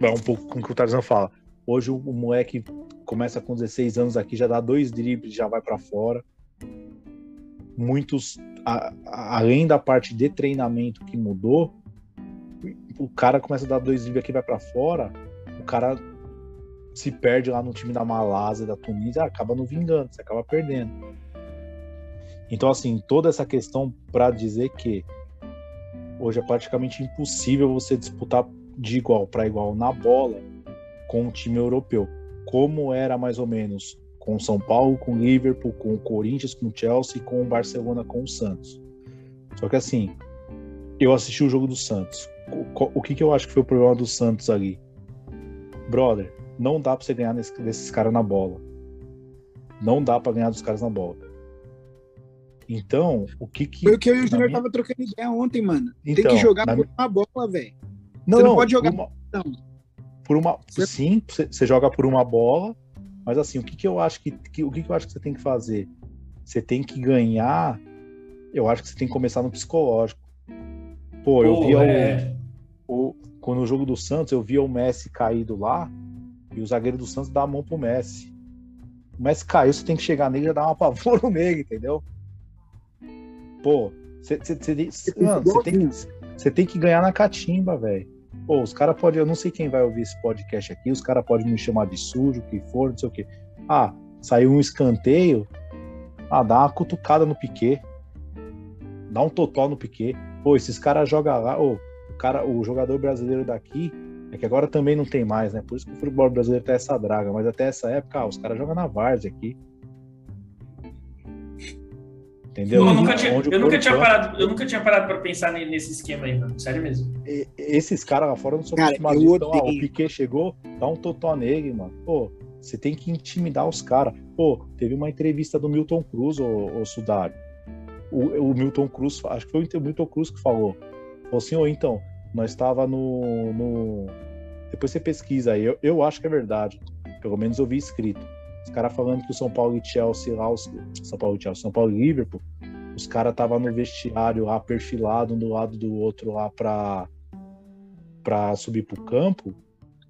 é um pouco com o Tarzan fala. Hoje o, o moleque começa com 16 anos aqui, já dá dois dribles, já vai para fora. Muitos, a, a, além da parte de treinamento que mudou, o cara começa a dar dois dribles aqui, vai para fora. O cara se perde lá no time da Malásia, da Tunísia, acaba não vingando, você acaba perdendo. Então, assim, toda essa questão para dizer que hoje é praticamente impossível você disputar de igual para igual na bola com o time europeu, como era mais ou menos com o São Paulo, com o Liverpool, com o Corinthians, com o Chelsea, com o Barcelona, com o Santos. Só que assim, eu assisti o jogo do Santos. O, que, que eu acho que foi o problema do Santos ali? Brother, não dá pra você ganhar nesse, desses caras na bola. Não dá pra ganhar dos caras na bola. Então, o que que. Foi o que eu e o Junior minha... tava trocando ideia ontem, mano. Então, Tem que então, jogar por minha... uma bola, velho. Não, você não, não pode jogar. Uma... Não por uma. Sim, você joga por uma bola, mas assim, o que, que eu acho que, que, o que, que eu acho que você tem que fazer? Você tem que ganhar. Eu acho que você tem que começar no psicológico. Pô, eu via é... o, o, quando o jogo do Santos, eu via o Messi caído lá e o zagueiro do Santos dá a mão pro Messi. O Messi caiu, você tem que chegar nele e dar uma pavoro nele, entendeu? Pô, você tem, que, tem que ganhar na catimba, velho. Pô, os caras podem, eu não sei quem vai ouvir esse podcast aqui, os caras podem me chamar de sujo, o que for, não sei o quê. Ah, saiu um escanteio, ah, dá uma cutucada no Piquet. Dá um totó no Piquet. Pô, esses caras jogam lá, cara, o jogador brasileiro daqui, é que agora também não tem mais, né? Por isso que o futebol brasileiro tá essa draga, mas até essa época, ah, os caras jogam na várzea aqui. Entendeu? Eu nunca, tinha, eu, nunca tinha parado, eu nunca tinha parado pra pensar nesse esquema aí, mano. Sério mesmo. E, esses caras lá fora não são acostumados. Então, ah, o Piquet chegou, dá um totó nele, mano. Pô, você tem que intimidar os caras. Pô, teve uma entrevista do Milton Cruz, o, o Sudário. O, o, Milton Cruz, acho que foi o Milton Cruz que falou. Falou assim, ô, oh, então, nós estava no, no. Depois você pesquisa aí, eu, eu acho que é verdade. Pelo menos eu vi escrito os caras falando que o São Paulo e Chelsea lá, os, São Paulo e Chelsea, São Paulo e Liverpool, os caras estavam no vestiário lá, perfilado um do lado do outro lá pra, pra subir pro campo.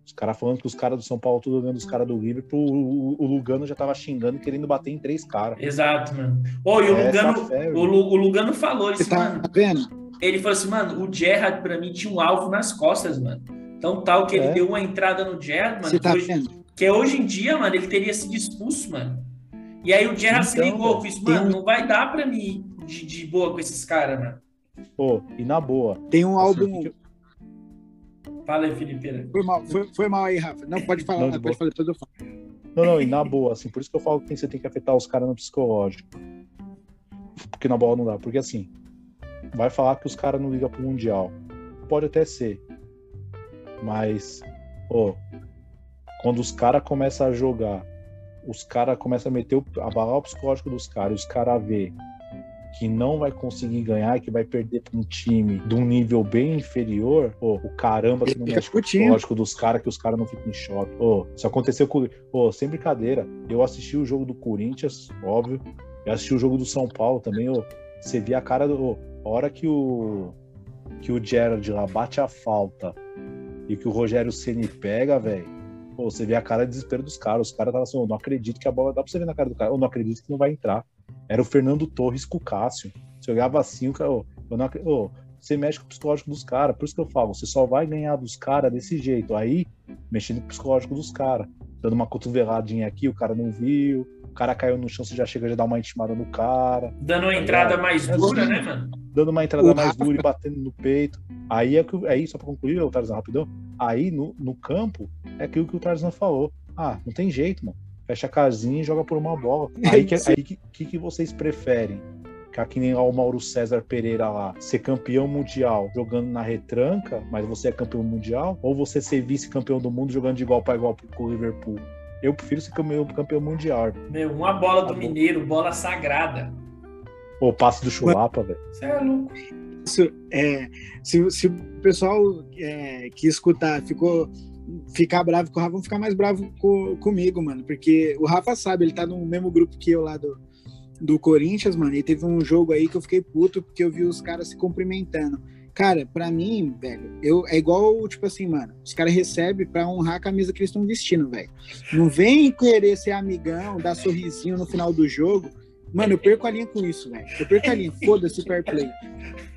Os caras falando que os caras do São Paulo tudo olhando os caras do Liverpool, o, o, Lugano já tava xingando, querendo bater em três caras. Exato, mano. Ô, e o Lugano, o, o, Lugano falou isso, tá mano. Vendo? Ele falou assim, mano, o Gerrard pra mim tinha um alvo nas costas, mano. Então tal que ele é. deu uma entrada no Gerrard, mano. Você tá vendo? Que hoje em dia, mano, ele teria sido expulso, mano. E aí o Gerrard então, se ligou, fiz, mano, não vai dar pra mim de, de boa com esses caras, mano. Pô, e na boa. Tem um assim, álbum. Fala aí, Felipe. Foi mal, foi, foi mal aí, Rafa. Não, pode falar, não, pode falar, depois eu falo. Não, não, e na boa, assim, por isso que eu falo que você tem que afetar os caras no psicológico. Porque na bola não dá. Porque assim, vai falar que os caras não ligam pro Mundial. Pode até ser. Mas, ô, quando os caras começam a jogar, os caras começam a meter, o, abalar o psicológico dos caras, os caras vê que não vai conseguir ganhar, que vai perder para um time de um nível bem inferior, pô, o caramba que não mexe com o psicológico dos caras, que os caras não ficam em choque. Pô, isso aconteceu com. Pô, sem brincadeira. Eu assisti o jogo do Corinthians, óbvio. Eu assisti o jogo do São Paulo também. Ó, você via a cara do. Hora que o. que o Gerard lá bate a falta e que o Rogério Ceni pega, velho, você vê a cara de desespero dos caras. Os caras estavam assim, eu não acredito que a bola dá pra você ver na cara do cara, eu não acredito que não vai entrar. Era o Fernando Torres com o Cássio. Você olhava assim, o cara, oh, eu não oh, você mexe com o psicológico dos caras. Por isso que eu falo, você só vai ganhar dos caras desse jeito. Aí, mexendo com o psicológico dos caras. Dando uma cotoveladinha aqui, o cara não viu. O cara caiu no chão, você já chega a dar uma intimada no cara. Dando uma entrada mais dura, né, mano? Dando uma entrada mais dura e batendo no peito. Aí é que aí, só pra concluir, o Tarzan rapidão. Aí no, no campo é aquilo que o Tarzan falou. Ah, não tem jeito, mano. Fecha a casinha e joga por uma bola. Aí que, aí, que, que vocês preferem? Ficar que nem o Mauro César Pereira lá, ser campeão mundial jogando na retranca, mas você é campeão mundial? Ou você ser vice-campeão do mundo jogando de igual para igual com o Liverpool? Eu prefiro ser campeão, campeão mundial. Meu, uma bola do tá Mineiro, bola sagrada. O passe do Chulapa, velho. Você é louco. Isso, é, se, se o pessoal é, que escutar ficou ficar bravo com o Rafa, vão ficar mais bravo com, comigo, mano. Porque o Rafa sabe, ele tá no mesmo grupo que eu lá do, do Corinthians, mano. E teve um jogo aí que eu fiquei puto porque eu vi os caras se cumprimentando. Cara, para mim, velho, eu, é igual, tipo assim, mano, os caras recebem pra honrar a camisa que eles estão vestindo, velho. Não vem querer ser amigão, dar sorrisinho no final do jogo. Mano, eu perco a linha com isso, velho. Eu perco a linha, foda-se fair play.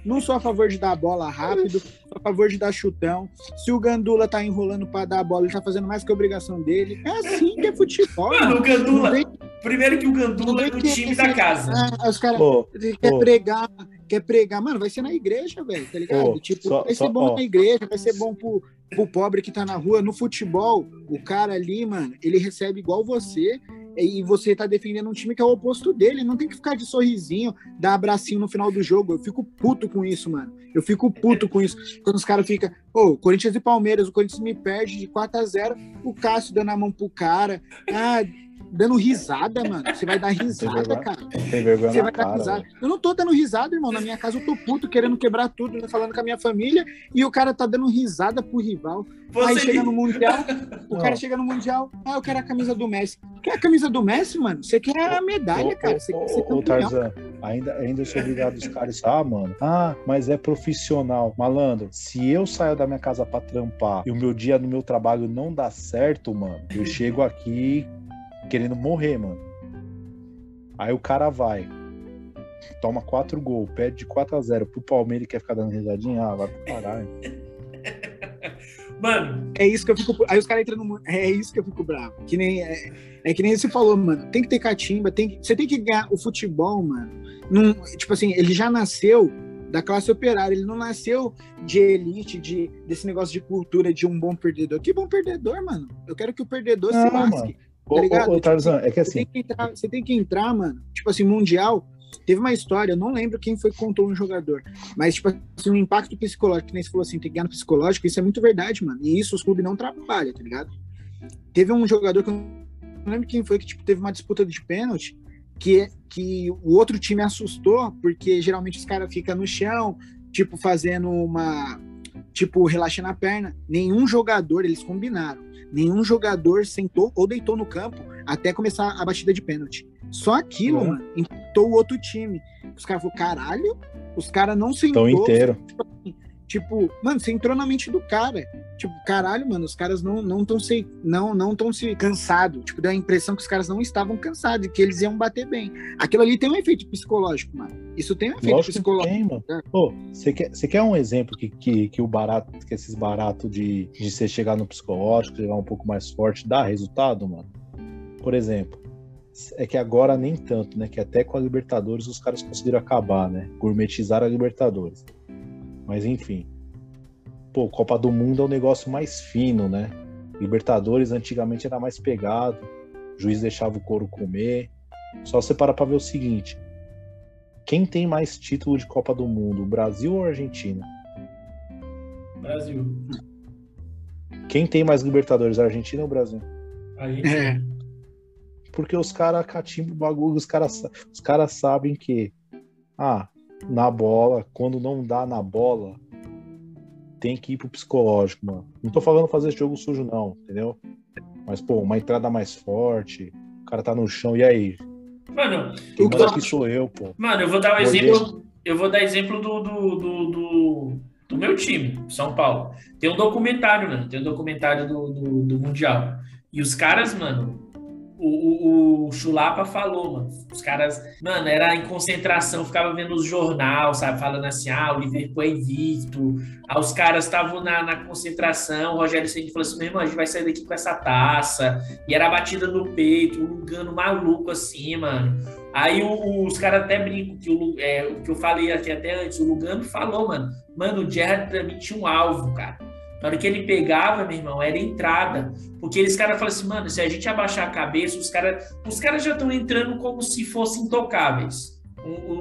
Não sou a favor de dar a bola rápido, sou a favor de dar chutão. Se o Gandula tá enrolando para dar a bola, ele tá fazendo mais que a obrigação dele. É assim que é futebol. Mano, mano. o Gandula. Vem... Primeiro que o Gandula é do time da casa. Ah, os caras oh, quer oh. pregar, quer pregar. Mano, vai ser na igreja, velho, tá ligado? Oh, tipo, só, vai ser só, bom na igreja, vai ser bom pro, pro pobre que tá na rua. No futebol, o cara ali, mano, ele recebe igual você e você tá defendendo um time que é o oposto dele. Não tem que ficar de sorrisinho, dar abracinho no final do jogo. Eu fico puto com isso, mano. Eu fico puto com isso. Quando os caras ficam, ô, oh, Corinthians e Palmeiras, o Corinthians me perde de 4 a 0 o Cássio dando a mão pro cara. Ah, dando risada, mano. Você vai dar risada, cara. Tem vergonha Você vai dar risada. Eu não tô dando risada, irmão. Na minha casa eu tô puto, querendo quebrar tudo, né? falando com a minha família, e o cara tá dando risada pro rival. Você Aí chega no Mundial, o cara chega no Mundial, ah, eu quero a camisa do Messi. Quer a camisa do Messi, mano? Você quer a medalha, cara. Você quer ser campeão. Tarzan, ainda, ainda sou obrigado os caras, ah, mano, ah, mas é profissional. Malandro, se eu saio da minha casa pra trampar e o meu dia no meu trabalho não dá certo, mano, eu chego aqui querendo morrer, mano. Aí o cara vai, toma quatro gols, pede de 4 a 0 pro Palmeiras e quer ficar dando risadinha, ah, vai parar. Mano. É isso que eu fico. Aí os caras entram no. É isso que eu fico bravo. Que nem, é, é que nem você falou, mano. Tem que ter catimba, tem, você tem que ganhar o futebol, mano. Num, tipo assim, ele já nasceu da classe operária. Ele não nasceu de elite, de, desse negócio de cultura de um bom perdedor. Que bom perdedor, mano. Eu quero que o perdedor não, se lasque. Mano. Tá? Ô, ô, Tarzan, tipo, é que assim. Você tem que, entrar, você tem que entrar, mano. Tipo assim, Mundial. Teve uma história, eu não lembro quem foi que contou um jogador, mas, tipo assim, um impacto psicológico, que nem você falou assim, tem que ganhar no psicológico, isso é muito verdade, mano. E isso os clubes não trabalham, tá ligado? Teve um jogador que eu não lembro quem foi, que, tipo, teve uma disputa de pênalti, que, que o outro time assustou, porque geralmente os caras ficam no chão, tipo, fazendo uma. Tipo, relaxando a perna. Nenhum jogador, eles combinaram Nenhum jogador sentou ou deitou no campo até começar a batida de pênalti. Só aquilo, uhum. mano, impactou o outro time. Os caras falaram, caralho, os caras não sentou. Tão inteiro. Tipo, assim, tipo, mano, você entrou na mente do cara. Tipo, caralho, mano, os caras não não estão se não não estão se cansado. Tipo, dá a impressão que os caras não estavam cansados, que eles iam bater bem. Aquilo ali tem um efeito psicológico, mano. Isso tem um efeito Lógico psicológico. Tem, mano. É. Pô, você quer, você quer um exemplo que, que, que o barato, que esses baratos de, de você chegar no psicológico, chegar um pouco mais forte, dá resultado, mano? Por exemplo, é que agora nem tanto, né? Que até com a Libertadores os caras conseguiram acabar, né? Gourmetizar a Libertadores. Mas enfim pô, Copa do Mundo é um negócio mais fino, né? Libertadores antigamente era mais pegado, o juiz deixava o couro comer. Só você para pra ver o seguinte: quem tem mais título de Copa do Mundo, Brasil ou Argentina? Brasil. Quem tem mais Libertadores, Argentina ou Brasil? Argentina. É. Porque os caras catimbam o bagulho, os caras os cara sabem que, ah, na bola, quando não dá na bola, tem que ir pro psicológico, mano. Não tô falando fazer jogo sujo, não, entendeu? Mas, pô, uma entrada mais forte, o cara tá no chão, e aí? Mano, quem manda aqui sou eu, pô. Mano, eu vou dar um exemplo. Eu vou dar exemplo do, do, do, do, meu time, São Paulo. Tem um documentário, mano. Tem um documentário do, do, do Mundial. E os caras, mano, o, o, Chulapa falou, mano. Os caras, mano, era em concentração, ficava vendo os jornal, sabe? Falando assim, ah, o Liverpool é invicto. Aí os caras estavam na, na, concentração, o Rogério Ceni falou assim, meu irmão, a gente vai sair daqui com essa taça. E era batida no peito, um Lugano maluco assim, mano. Aí o, os caras até brincam que o, é, o que eu falei aqui até antes, o Lugano falou, mano, mano, o Gerrard pra mim tinha um alvo, cara. Na hora que ele pegava, meu irmão, era entrada. Porque eles caras falam assim, mano, se a gente abaixar a cabeça, os caras os cara já estão entrando como se fossem intocáveis.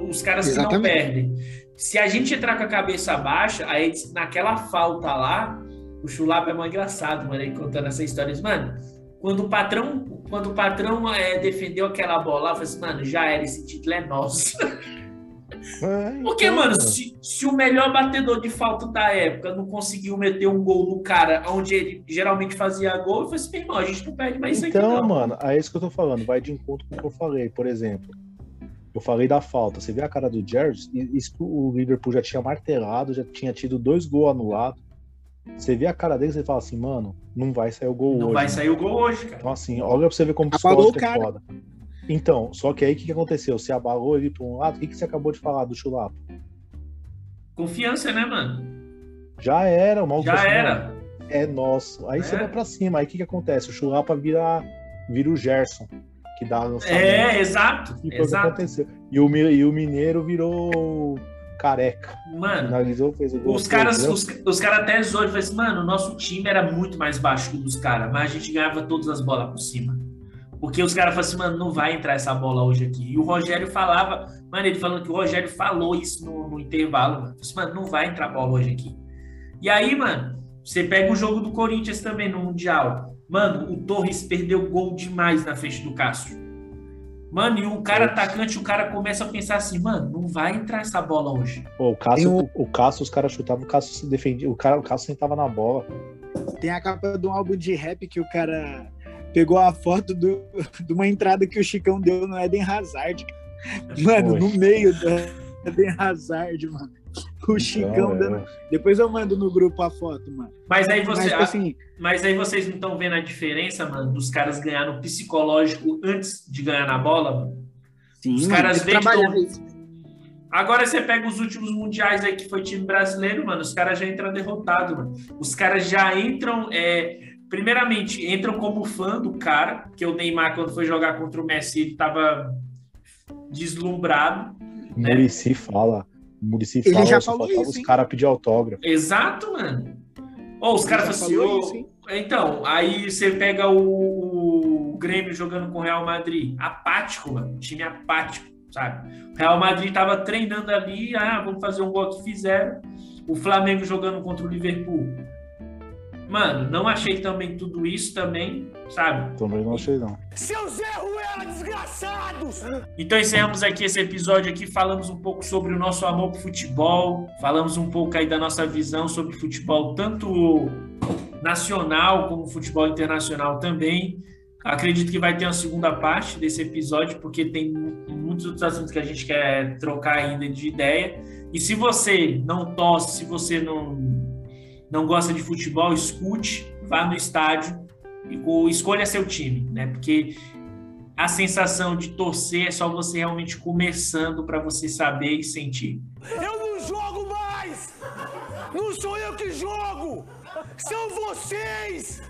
Os caras que não perdem. Se a gente entrar com a cabeça baixa, aí naquela falta lá, o Chulapa é mais engraçado, mano, aí contando essa história. Mano, quando o patrão, quando o patrão é, defendeu aquela bola, eu falei assim, mano, já era, esse título é nosso. É, Porque, então, mano, se, se, o melhor batedor de falta da época não conseguiu meter um gol no cara onde ele geralmente fazia gol, eu falei assim, irmão, a gente não perde mais então, isso aqui. Então, mano, é isso que eu tô falando, vai de encontro com o que eu falei, por exemplo. Eu falei da falta. Você vê a cara do Jerry, isso o Liverpool já tinha martelado, já tinha tido dois gols anulados. Você vê a cara dele e fala assim, mano, não vai sair o gol não hoje. Não vai sair o gol hoje, cara. Então, assim, olha pra você ver como psicológico é foda. Então, só que aí o que, que aconteceu? Você abalou ele para um lado, o que, que você acabou de falar do Chulapa? Confiança, né, mano? Já era, o mal Já era. É nosso. Aí é. você vai para cima. Aí o que, que acontece? O Chulapa vira, vira o Gerson, que dá É, exato. E exato. aconteceu. E o, e o Mineiro virou careca. Mano, Finalizou, fez o gol. Os caras, os, os caras até zoam e falam assim, mano, o nosso time era muito mais baixo que o dos caras, mas a gente ganhava todas as bolas por cima. Porque os caras falam assim, mano, não vai entrar essa bola hoje aqui. E o Rogério falava, mano, ele falando que o Rogério falou isso no, no intervalo, mano. Assim, mano, não vai entrar bola hoje aqui. E aí, mano, você pega o jogo do Corinthians também no Mundial. Mano, o Torres perdeu gol demais na frente do Cássio. Mano, e o cara atacante, o cara começa a pensar assim, mano, não vai entrar essa bola hoje. Pô, o Cássio, o... o Cássio, os caras chutavam, o Cássio se defendia, o cara, o Cássio sentava na bola. Tem a capa de um álbum de rap que o cara pegou a foto do, de uma entrada que o Chicão deu no Eden Hazard. Mano, no meio do Eden Hazard, mano. O Chicão dando. É. Depois eu mando no grupo a foto, mano. Mas aí, você, mas, assim, mas aí vocês não estão vendo a diferença, mano, dos caras ganhar no psicológico antes de ganhar na bola, mano? Sim, os caras veem que Agora você pega os últimos mundiais aí que foi time brasileiro, mano, os caras já entram derrotados, mano. Os caras já entram. É, primeiramente, entram como fã do cara, porque o Neymar, quando foi jogar contra o Messi, ele tava deslumbrado. Né? Murici né? fala. Murici ele fala, já falou isso, os caras pedir autógrafo. Exato, mano. Ou os caras falam assim, então, aí você pega o, o, Grêmio jogando com o Real Madrid, apático, mano, time apático, sabe? O Real Madrid tava treinando ali, ah, vamos fazer um gol que fizeram. O Flamengo jogando contra o Liverpool. Mano, não achei também tudo isso também, sabe? Também não achei, não. Seus erros eram desgraçados! Então encerramos aqui esse episódio aqui, falamos um pouco sobre o nosso amor pro futebol, falamos um pouco aí da nossa visão sobre futebol, tanto nacional como futebol internacional também. Acredito que vai ter uma segunda parte desse episódio, porque tem muitos outros assuntos que a gente quer trocar ainda de ideia. E se você não torce, se você não não gosta de futebol, escute, vá no estádio e escolha seu time, né? Porque a sensação de torcer é só você realmente começando para você saber e sentir. Eu não jogo mais! Não sou eu que jogo! São vocês!